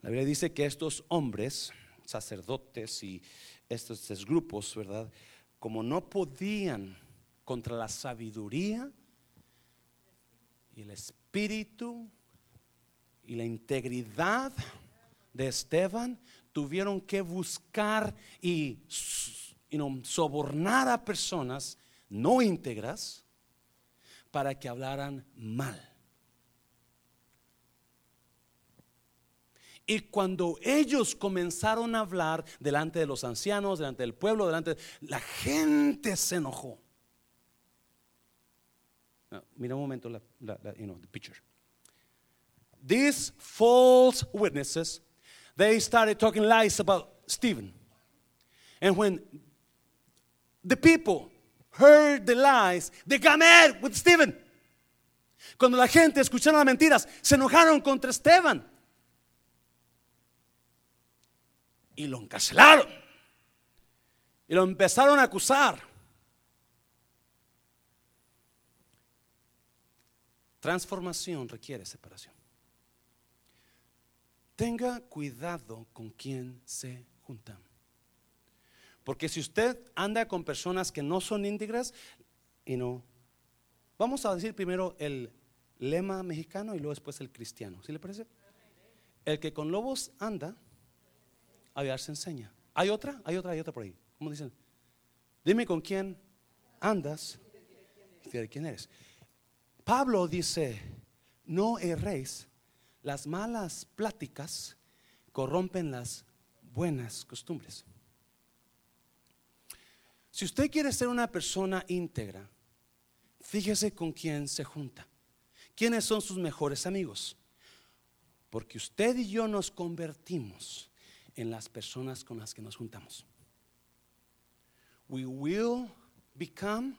La Biblia dice que estos hombres, sacerdotes y estos grupos, ¿verdad? Como no podían contra la sabiduría y el espíritu y la integridad de Esteban, tuvieron que buscar y sobornar a personas no íntegras para que hablaran mal. Y cuando ellos comenzaron a hablar delante de los ancianos, delante del pueblo, delante de, la gente se enojó. mira un momento la, picture these false witnesses, they started talking lies about Stephen. And when the people heard the lies, they got mad with Stephen. Cuando la gente escucharon las mentiras, se enojaron contra Esteban. Y lo encarcelaron. Y lo empezaron a acusar. Transformación requiere separación. Tenga cuidado con quien se junta. Porque si usted anda con personas que no son íntegras, y no, vamos a decir primero el lema mexicano y luego después el cristiano. ¿Sí le parece? El que con lobos anda, a se enseña. ¿Hay otra? Hay otra, hay otra por ahí. ¿Cómo dicen? Dime con quién andas y de quién eres. Pablo dice, no erréis las malas pláticas corrompen las buenas costumbres. Si usted quiere ser una persona íntegra, fíjese con quién se junta. ¿Quiénes son sus mejores amigos? Porque usted y yo nos convertimos en las personas con las que nos juntamos. We will become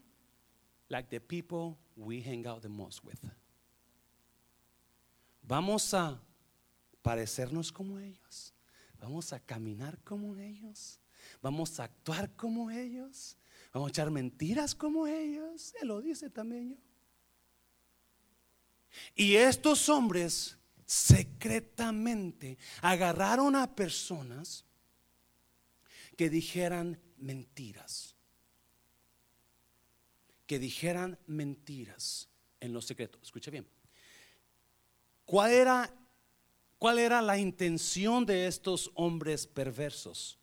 like the people we hang out the most with. Vamos a parecernos como ellos. Vamos a caminar como ellos. Vamos a actuar como ellos. Vamos a echar mentiras como ellos. Él lo dice también yo. Y estos hombres secretamente agarraron a personas que dijeran mentiras. Que dijeran mentiras en lo secreto. Escuche bien. ¿Cuál era, ¿Cuál era la intención de estos hombres perversos?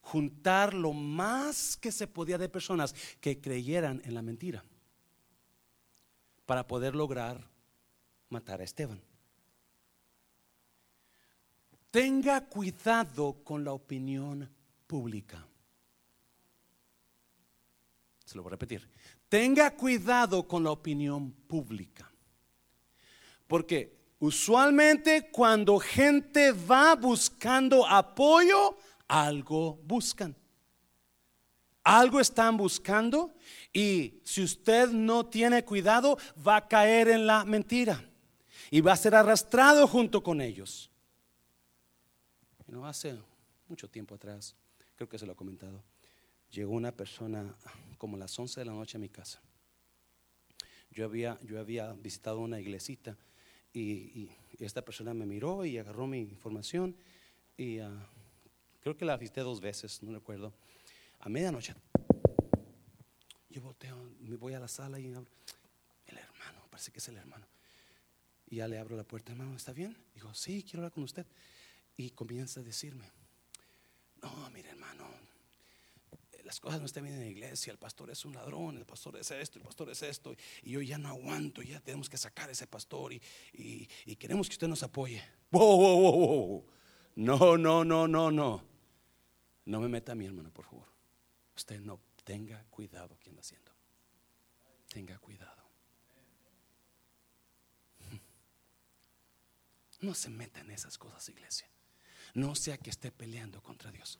Juntar lo más que se podía de personas que creyeran en la mentira para poder lograr matar a Esteban. Tenga cuidado con la opinión pública. Se lo voy a repetir. Tenga cuidado con la opinión pública. Porque usualmente cuando gente va buscando apoyo, algo buscan. Algo están buscando y si usted no tiene cuidado, va a caer en la mentira y va a ser arrastrado junto con ellos. No hace mucho tiempo atrás, creo que se lo he comentado, llegó una persona como a las 11 de la noche a mi casa. Yo había, yo había visitado una iglesita y, esta persona me miró y agarró mi información y ah, creo que la visité dos veces, no recuerdo. A medianoche yo volteo, me voy a la sala y abro. El hermano, parece que es el hermano. Y ya le abro la puerta, hermano, ¿está bien? Digo, sí, quiero hablar con usted. Y comienza a decirme, no, mire hermano, las cosas no están bien en la iglesia, el pastor es un ladrón, el pastor es esto, el pastor es esto, y yo ya no aguanto, ya tenemos que sacar a ese pastor y, y, queremos que usted nos apoye. No, no, no, no, no. No me meta a mi hermano, por favor. Usted no tenga cuidado quien anda haciendo. Tenga cuidado. No se meta en esas cosas, iglesia. No sea que esté peleando contra Dios.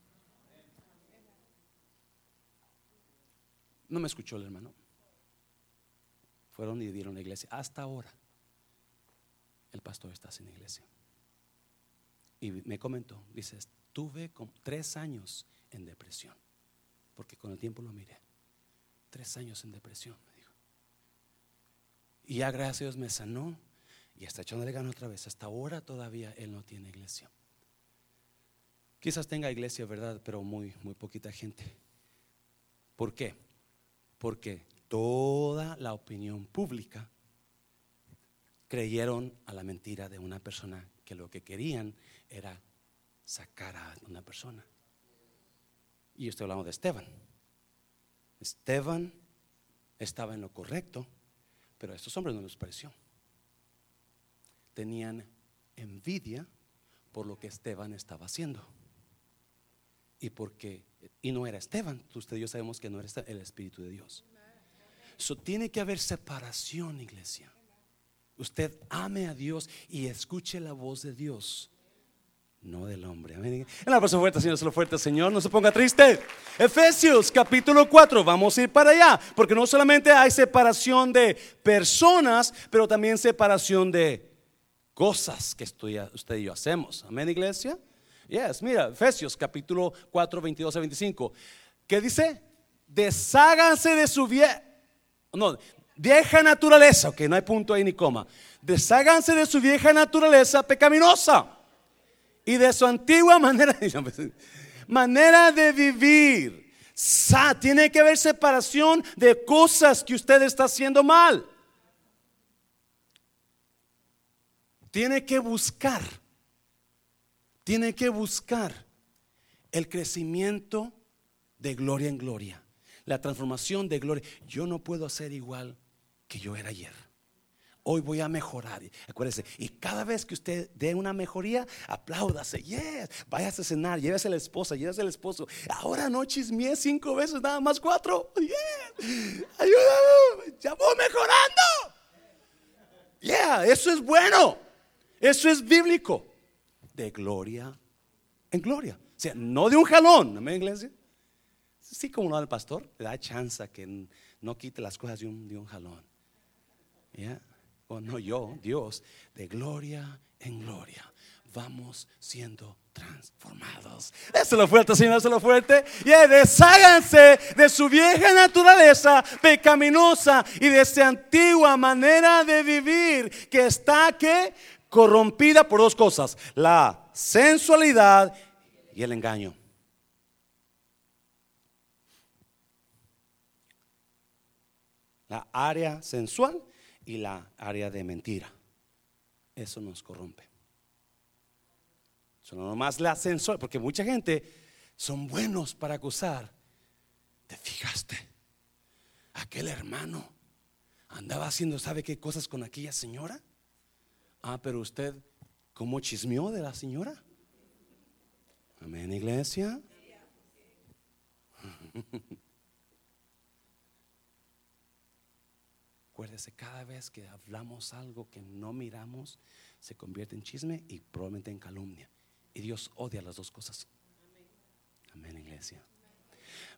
No me escuchó el hermano. Fueron y dieron la iglesia. Hasta ahora, el pastor está sin iglesia. Y me comentó, dice, estuve con tres años en depresión porque con el tiempo lo miré. Tres años en depresión, me dijo. Y ya gracias a Dios me sanó y está echándole gana otra vez. Hasta ahora todavía él no tiene iglesia. Quizás tenga iglesia, ¿verdad? Pero muy, muy poquita gente. ¿Por qué? Porque toda la opinión pública creyeron a la mentira de una persona que lo que querían era sacar a una persona. Y estoy hablando de Esteban. Esteban estaba en lo correcto, pero a estos hombres no les pareció. Tenían envidia por lo que Esteban estaba haciendo. Y porque, y no era Esteban, usted y yo sabemos que no era el Espíritu de Dios. Eso tiene que haber separación, iglesia. Usted ame a Dios y escuche la voz de Dios no del hombre. En la fuerte, Señor, se lo fuerte, Señor, no se ponga triste. Efesios capítulo 4, vamos a ir para allá, porque no solamente hay separación de personas, pero también separación de cosas que usted y yo hacemos. Amén, iglesia. Yes, mira, Efesios capítulo 4, 22 a 25. ¿Qué dice? Desháganse de su vieja, no, vieja naturaleza, ok, no hay punto ahí ni coma. Desháganse de su vieja naturaleza pecaminosa y de su antigua manera, manera de vivir. tiene que haber separación de cosas que usted está haciendo mal. Tiene que buscar, tiene que buscar el crecimiento de gloria en gloria, la transformación de gloria. Yo no puedo hacer igual que yo era ayer hoy voy a mejorar. Acuérdese, y cada vez que usted dé una mejoría, apláudase, yes, váyase a cenar, llévese a la esposa, llévese al esposo. Ahora no chismeé cinco veces, nada más cuatro. Yes, ayúdame, ya voy mejorando. Yeah, eso es bueno. Eso es bíblico. De gloria en gloria. O sea, no de un jalón. Amén, iglesia. Sí, como no al pastor, le da chance que no quite las cosas de un, de un jalón. ¿Ya? O no yo, Dios, de gloria en gloria. Vamos siendo transformados. lo fuerte, Señor, lo fuerte. Y desháganse de su vieja naturaleza pecaminosa y de esa antigua manera de vivir que está que corrompida por dos cosas: la sensualidad y el engaño. La área sensual y la área de mentira. Eso nos corrompe. Son nomás la sensual, porque mucha gente son buenos para acusar. ¿Te fijaste? Aquel hermano andaba haciendo, ¿sabe qué cosas con aquella señora? Ah, pero usted, ¿cómo chismeó de la señora? Amén, iglesia. Acuérdese, cada vez que hablamos algo que no miramos, se convierte en chisme y probablemente en calumnia. Y Dios odia las dos cosas. Amén, iglesia.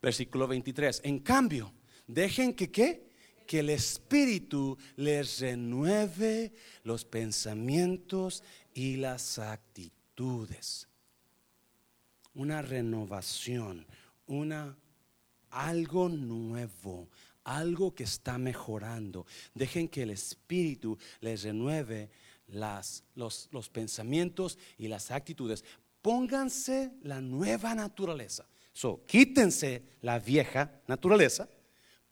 Versículo 23. En cambio, dejen que qué? Que el Espíritu les renueve los pensamientos y las actitudes una renovación, una algo nuevo, algo que está mejorando. Dejen que el Espíritu les renueve las, los, los pensamientos y las actitudes. Pónganse la nueva naturaleza. So, quítense la vieja naturaleza.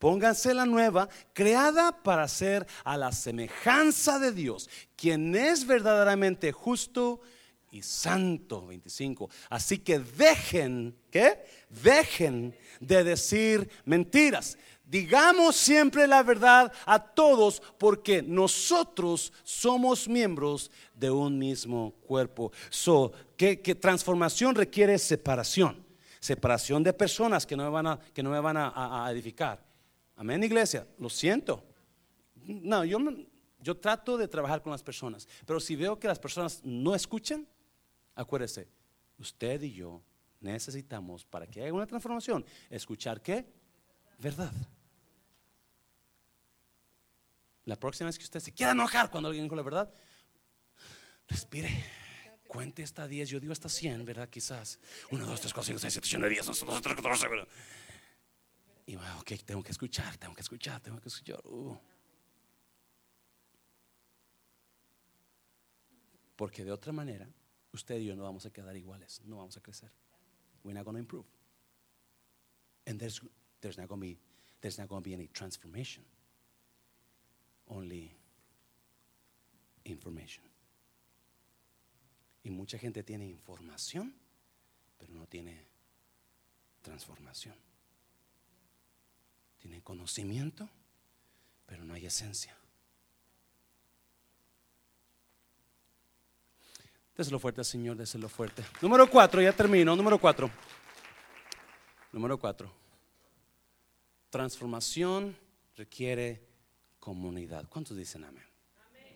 Pónganse la nueva, creada para ser a la semejanza de Dios, quien es verdaderamente justo y santo. 25. Así que dejen, ¿qué? Dejen de decir mentiras. Digamos siempre la verdad a todos porque nosotros somos miembros de un mismo cuerpo. So, ¿qué, transformación requiere separación? Separación de personas que no me van a, que no me van a, edificar. Amén, iglesia. Lo siento. No, yo, yo trato de trabajar con las personas, pero si veo que las personas no escuchan, Acuérdese, usted y yo necesitamos, para que haya una transformación, escuchar qué? Verdad. La próxima vez que usted se quiera enojar cuando alguien dijo la verdad, respire. Cuente hasta 10, yo digo hasta 100, ¿verdad? Quizás. 1, 2, 3, 4, 5, 6, 7, 8, 9, 10, 11, 12, 13, 14, ¿verdad? Y bueno, ok, tengo que escuchar, tengo que escuchar, tengo que escuchar. Uh. Porque de otra manera, usted y yo no vamos a quedar iguales, no vamos a crecer. We're not going to improve. And there's, there's not going be there's not going to be any transformation. Only information. Y mucha gente tiene información, pero no tiene transformación. Tiene conocimiento, pero no hay esencia. Déselo fuerte, Señor, déselo fuerte. Número cuatro, ya termino. Número cuatro. Número cuatro. Transformación requiere comunidad. ¿Cuántos dicen amén?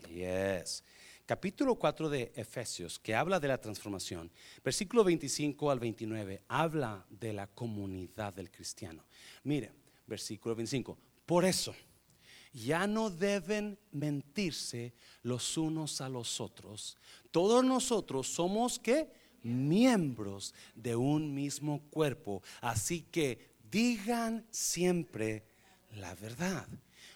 Yes. Capítulo 4 de Efesios, que habla de la transformación, versículo 25 al 29, habla de la comunidad del cristiano. Mire, versículo 25. Por eso, ya no deben mentirse los unos a los otros. Todos nosotros somos que miembros de un mismo cuerpo, así que digan siempre la verdad.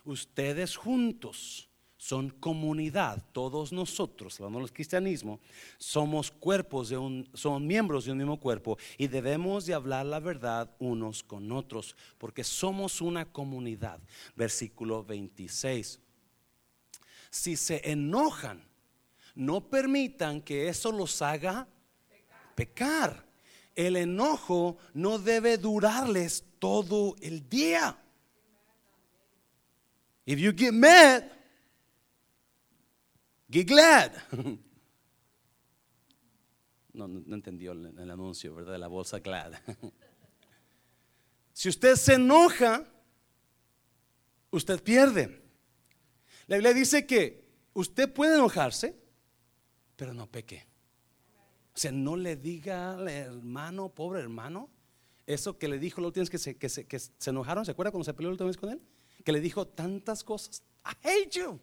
Ustedes juntos son comunidad, todos nosotros, hablando del cristianismo, somos cuerpos de un, son miembros de un mismo cuerpo y debemos de hablar la verdad unos con otros, porque somos una comunidad. Versículo 26. Si se enojan, no permitan que eso los haga pecar. El enojo no debe durarles todo el día. If you get mad, Glad. No, entendió el, anuncio, ¿verdad? De la bolsa glad. Si usted se enoja, usted pierde. La Biblia dice que usted puede enojarse, pero no peque. O sea, no le diga al hermano, pobre hermano, eso que le dijo lo tienes que se, que se, que se enojaron. ¿Se acuerda cuando se peleó la última vez con él? Que le dijo tantas cosas. I hate you.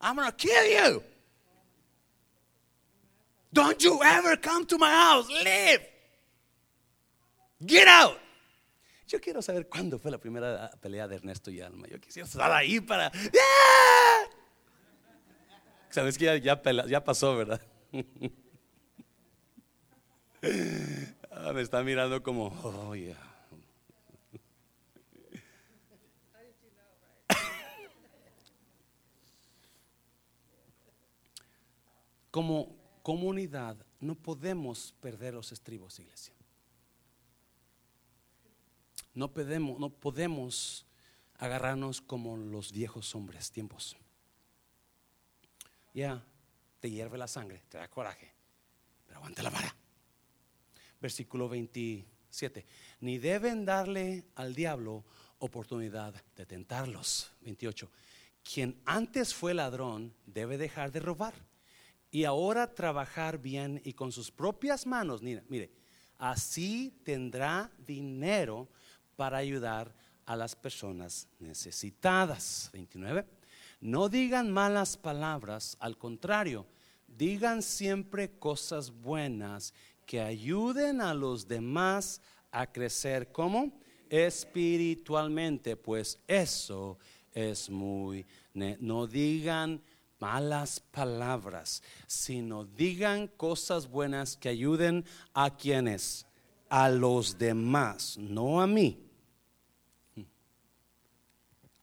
I'm gonna kill you. Don't you ever come to my house. Leave. Get out. Yo quiero saber cuándo fue la primera pelea de Ernesto y Alma. Yo quisiera estar ahí para. Sabes que ya, ya, ya pasó, ¿verdad? Ah, me está mirando como, oh, yeah. Como comunidad no podemos perder los estribos, iglesia. No podemos, no podemos agarrarnos como los viejos hombres, tiempos. Ya, te hierve la sangre, te da coraje, pero aguanta la vara. Versículo 27. Ni deben darle al diablo oportunidad de tentarlos. 28. Quien antes fue ladrón debe dejar de robar y ahora trabajar bien y con sus propias manos. Mire, mire, así tendrá dinero para ayudar a las personas necesitadas. 29. No digan malas palabras, al contrario, digan siempre cosas buenas que ayuden a los demás a crecer como espiritualmente, pues eso es muy no digan malas palabras, sino digan cosas buenas que ayuden a quienes, a los demás, no a mí.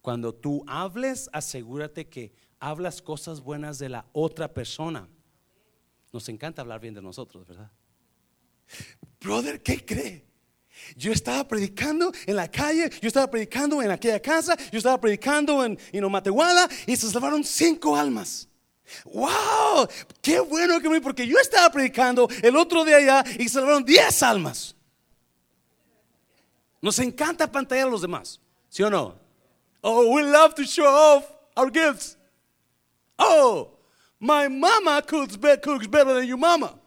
Cuando tú hables, asegúrate que hablas cosas buenas de la otra persona. Nos encanta hablar bien de nosotros, ¿verdad? Brother, ¿qué cree? Yo estaba predicando en la calle, yo estaba predicando en aquella casa, yo estaba predicando en, Matehuala y se salvaron cinco almas. ¡Wow! ¡Qué bueno que me porque yo estaba predicando el otro día allá y se salvaron diez almas. Nos encanta pantallar a los demás, ¿sí o no? Oh, we love to show off our gifts. Oh, my mama cooks, better than your mama.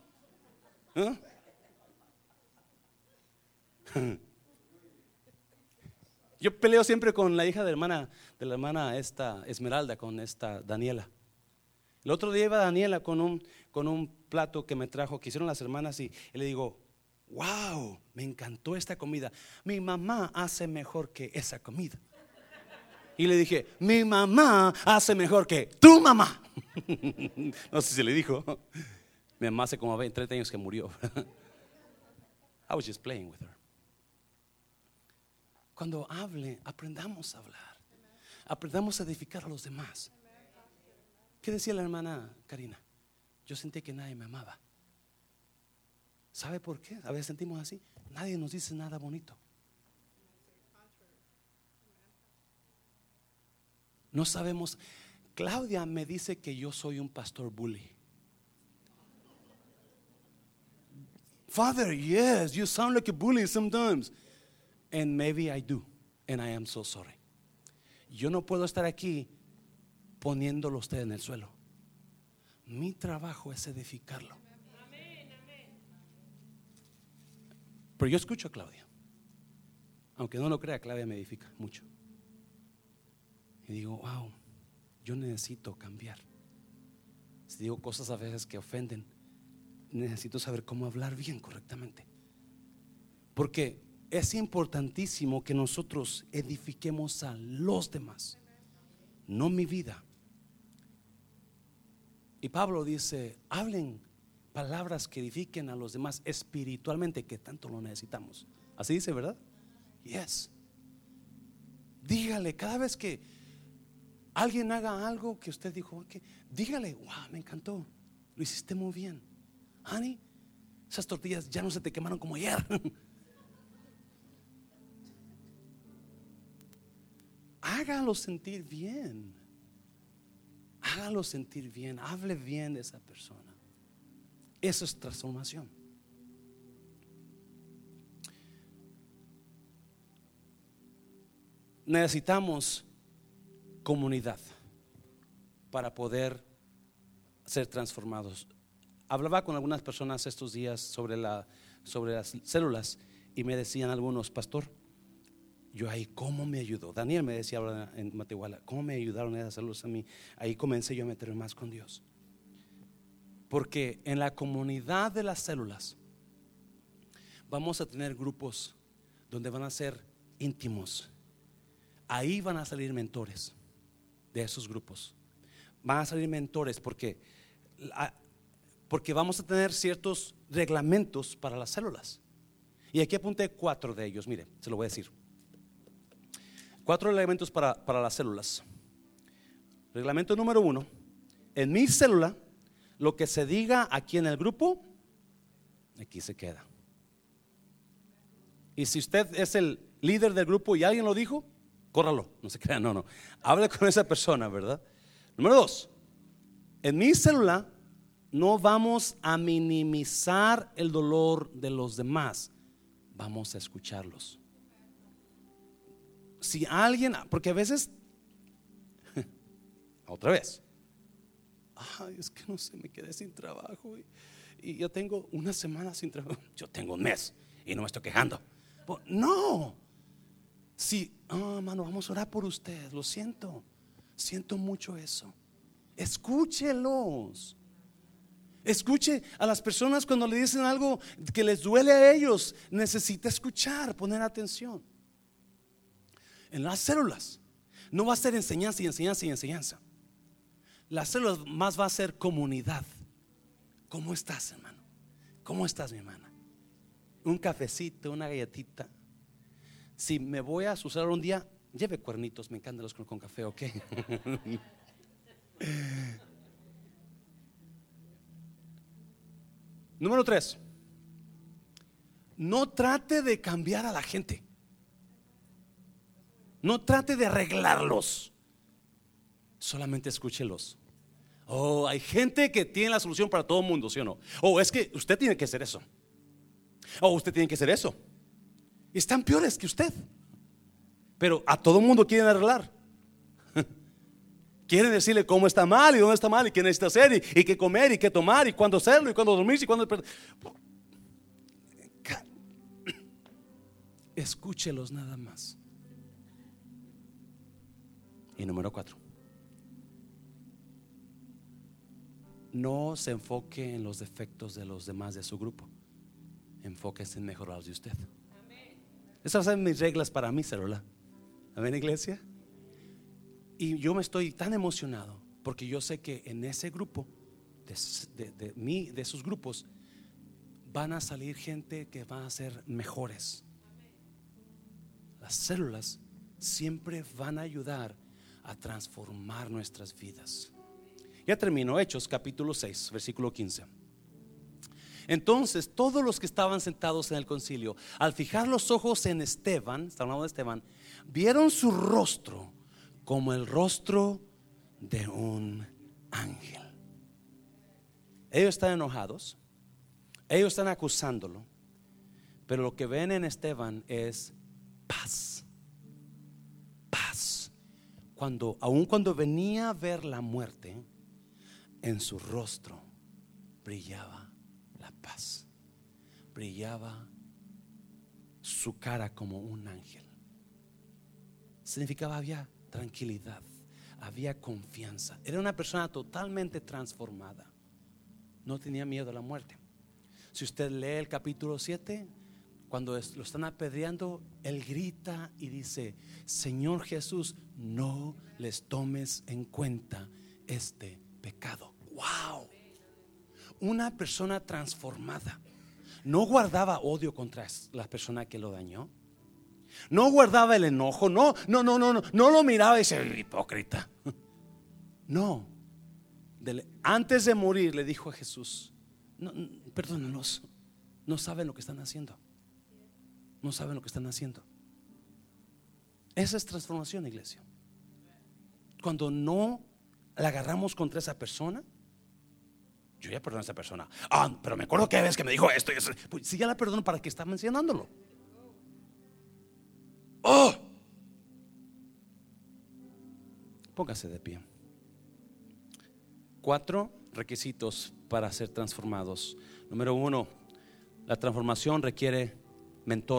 Yo peleo siempre con la hija de hermana, de la hermana esta Esmeralda, con esta Daniela. El otro día iba Daniela con un, con un plato que me trajo, que hicieron las hermanas, y, le digo, wow, me encantó esta comida. Mi mamá hace mejor que esa comida. Y le dije, mi mamá hace mejor que tu mamá. no sé si le dijo. Mi mamá hace como 20, 30 años que murió. I was just playing with her. Cuando hable, aprendamos a hablar. Aprendamos a edificar a los demás. ¿Qué decía la hermana Karina? Yo sentí que nadie me amaba. ¿Sabe por qué? A veces sentimos así. Nadie nos dice nada bonito. No sabemos. Claudia me dice que yo soy un pastor bully. Father, yes, you sound like a bully sometimes. And maybe I do. And I am so sorry. Yo no puedo estar aquí poniéndolo usted en el suelo. Mi trabajo es edificarlo. Pero yo escucho a Claudia. Aunque no lo crea, Claudia me edifica mucho. Y digo, wow, yo necesito cambiar. Si digo cosas a veces que ofenden, necesito saber cómo hablar bien correctamente. Porque es importantísimo que nosotros edifiquemos a los demás, no mi vida. Y Pablo dice, hablen palabras que edifiquen a los demás espiritualmente, que tanto lo necesitamos. Así dice, ¿verdad? Yes. Dígale cada vez que alguien haga algo que usted dijo, dígale, wow, me encantó, lo hiciste muy bien. Honey, esas tortillas ya no se te quemaron como ayer. hágalo sentir bien. Hágalo sentir bien. Hable bien de esa persona. Eso es transformación. Necesitamos comunidad para poder ser transformados. Hablaba con algunas personas estos días sobre, la, sobre las células y me decían algunos, pastor, yo ahí, ¿cómo me ayudó? Daniel me decía ahora en Matehuala, ¿cómo me ayudaron esas células a mí? Ahí comencé yo a meterme más con Dios. Porque en la comunidad de las células vamos a tener grupos donde van a ser íntimos. Ahí van a salir mentores de esos grupos. Van a salir mentores porque, porque vamos a tener ciertos reglamentos para las células. Y aquí apunté cuatro de ellos, mire, se lo voy a decir. Cuatro reglamentos para, para las células. Reglamento número uno, en mi célula, lo que se diga aquí en el grupo, aquí se queda. Y si usted es el líder del grupo y alguien lo dijo, córralo, no se crea, no, no. Hable con esa persona, ¿verdad? Número dos, en mi célula no vamos a minimizar el dolor de los demás, vamos a escucharlos. Si alguien, porque a veces, otra vez, ay, es que no sé, me quedé sin trabajo y, y yo tengo una semana sin trabajo, yo tengo un mes y no me estoy quejando. No, si, oh, mano, vamos a orar por usted, lo siento, siento mucho eso. Escúchelos. Escuche a las personas cuando le dicen algo que les duele a ellos. Necesita escuchar, poner atención. En las células no va a ser enseñanza y enseñanza y enseñanza. Las células más va a ser comunidad. ¿Cómo estás, hermano? ¿Cómo estás, mi hermana? Un cafecito, una galletita si me voy a suceder un día, lleve cuernitos, me encantan los con café, ¿ok? Número tres, no trate de cambiar a la gente. No trate de arreglarlos. Solamente escúchelos. Oh, hay gente que tiene la solución para todo el mundo, ¿sí o no? Oh, es que usted tiene que hacer eso. Oh, usted tiene que hacer eso están peores que usted. Pero a todo mundo quieren arreglar. Quieren decirle cómo está mal y dónde está mal y qué necesita hacer y, qué comer y qué tomar y cuándo hacerlo y cuándo dormir y cuándo... Escúchelos nada más. Y número cuatro. No se enfoque en los defectos de los demás de su grupo. Enfóquese en mejorar los de usted. Esas son mis reglas para mi celular. Amén, iglesia. Y yo me estoy tan emocionado porque yo sé que en ese grupo, de, de, de esos grupos, van a salir gente que van a ser mejores. Las células siempre van a ayudar a transformar nuestras vidas. Ya termino, Hechos capítulo 6, versículo 15. Entonces todos los que estaban sentados en el concilio, al fijar los ojos en Esteban, está hablando de Esteban, vieron su rostro como el rostro de un ángel. Ellos están enojados, ellos están acusándolo, pero lo que ven en Esteban es. Paz. Cuando aun cuando venía a ver la muerte, en su rostro brillaba paz. Brillaba su cara como un ángel. Significaba había tranquilidad, había confianza. Era una persona totalmente transformada. No tenía miedo a la muerte. Si usted lee el capítulo 7, cuando lo están apedreando, él grita y dice, Señor Jesús, no les tomes en cuenta este pecado. ¡Wow! una persona transformada. No guardaba odio contra la persona que lo dañó. No guardaba el enojo. No, no, no, no, no. No lo miraba y decía, hipócrita. No. antes de morir le dijo a Jesús, no, perdónanos. No saben lo que están haciendo. No saben lo que están haciendo. Esa es transformación, iglesia. Cuando no la agarramos contra esa persona, yo ya perdoné a esa persona. Ah, pero me acuerdo que vez que me dijo esto y eso. Pues si ya la perdono, ¿para qué está mencionándolo? Oh. Póngase de pie. Cuatro requisitos para ser transformados. Número uno, la transformación requiere mentor.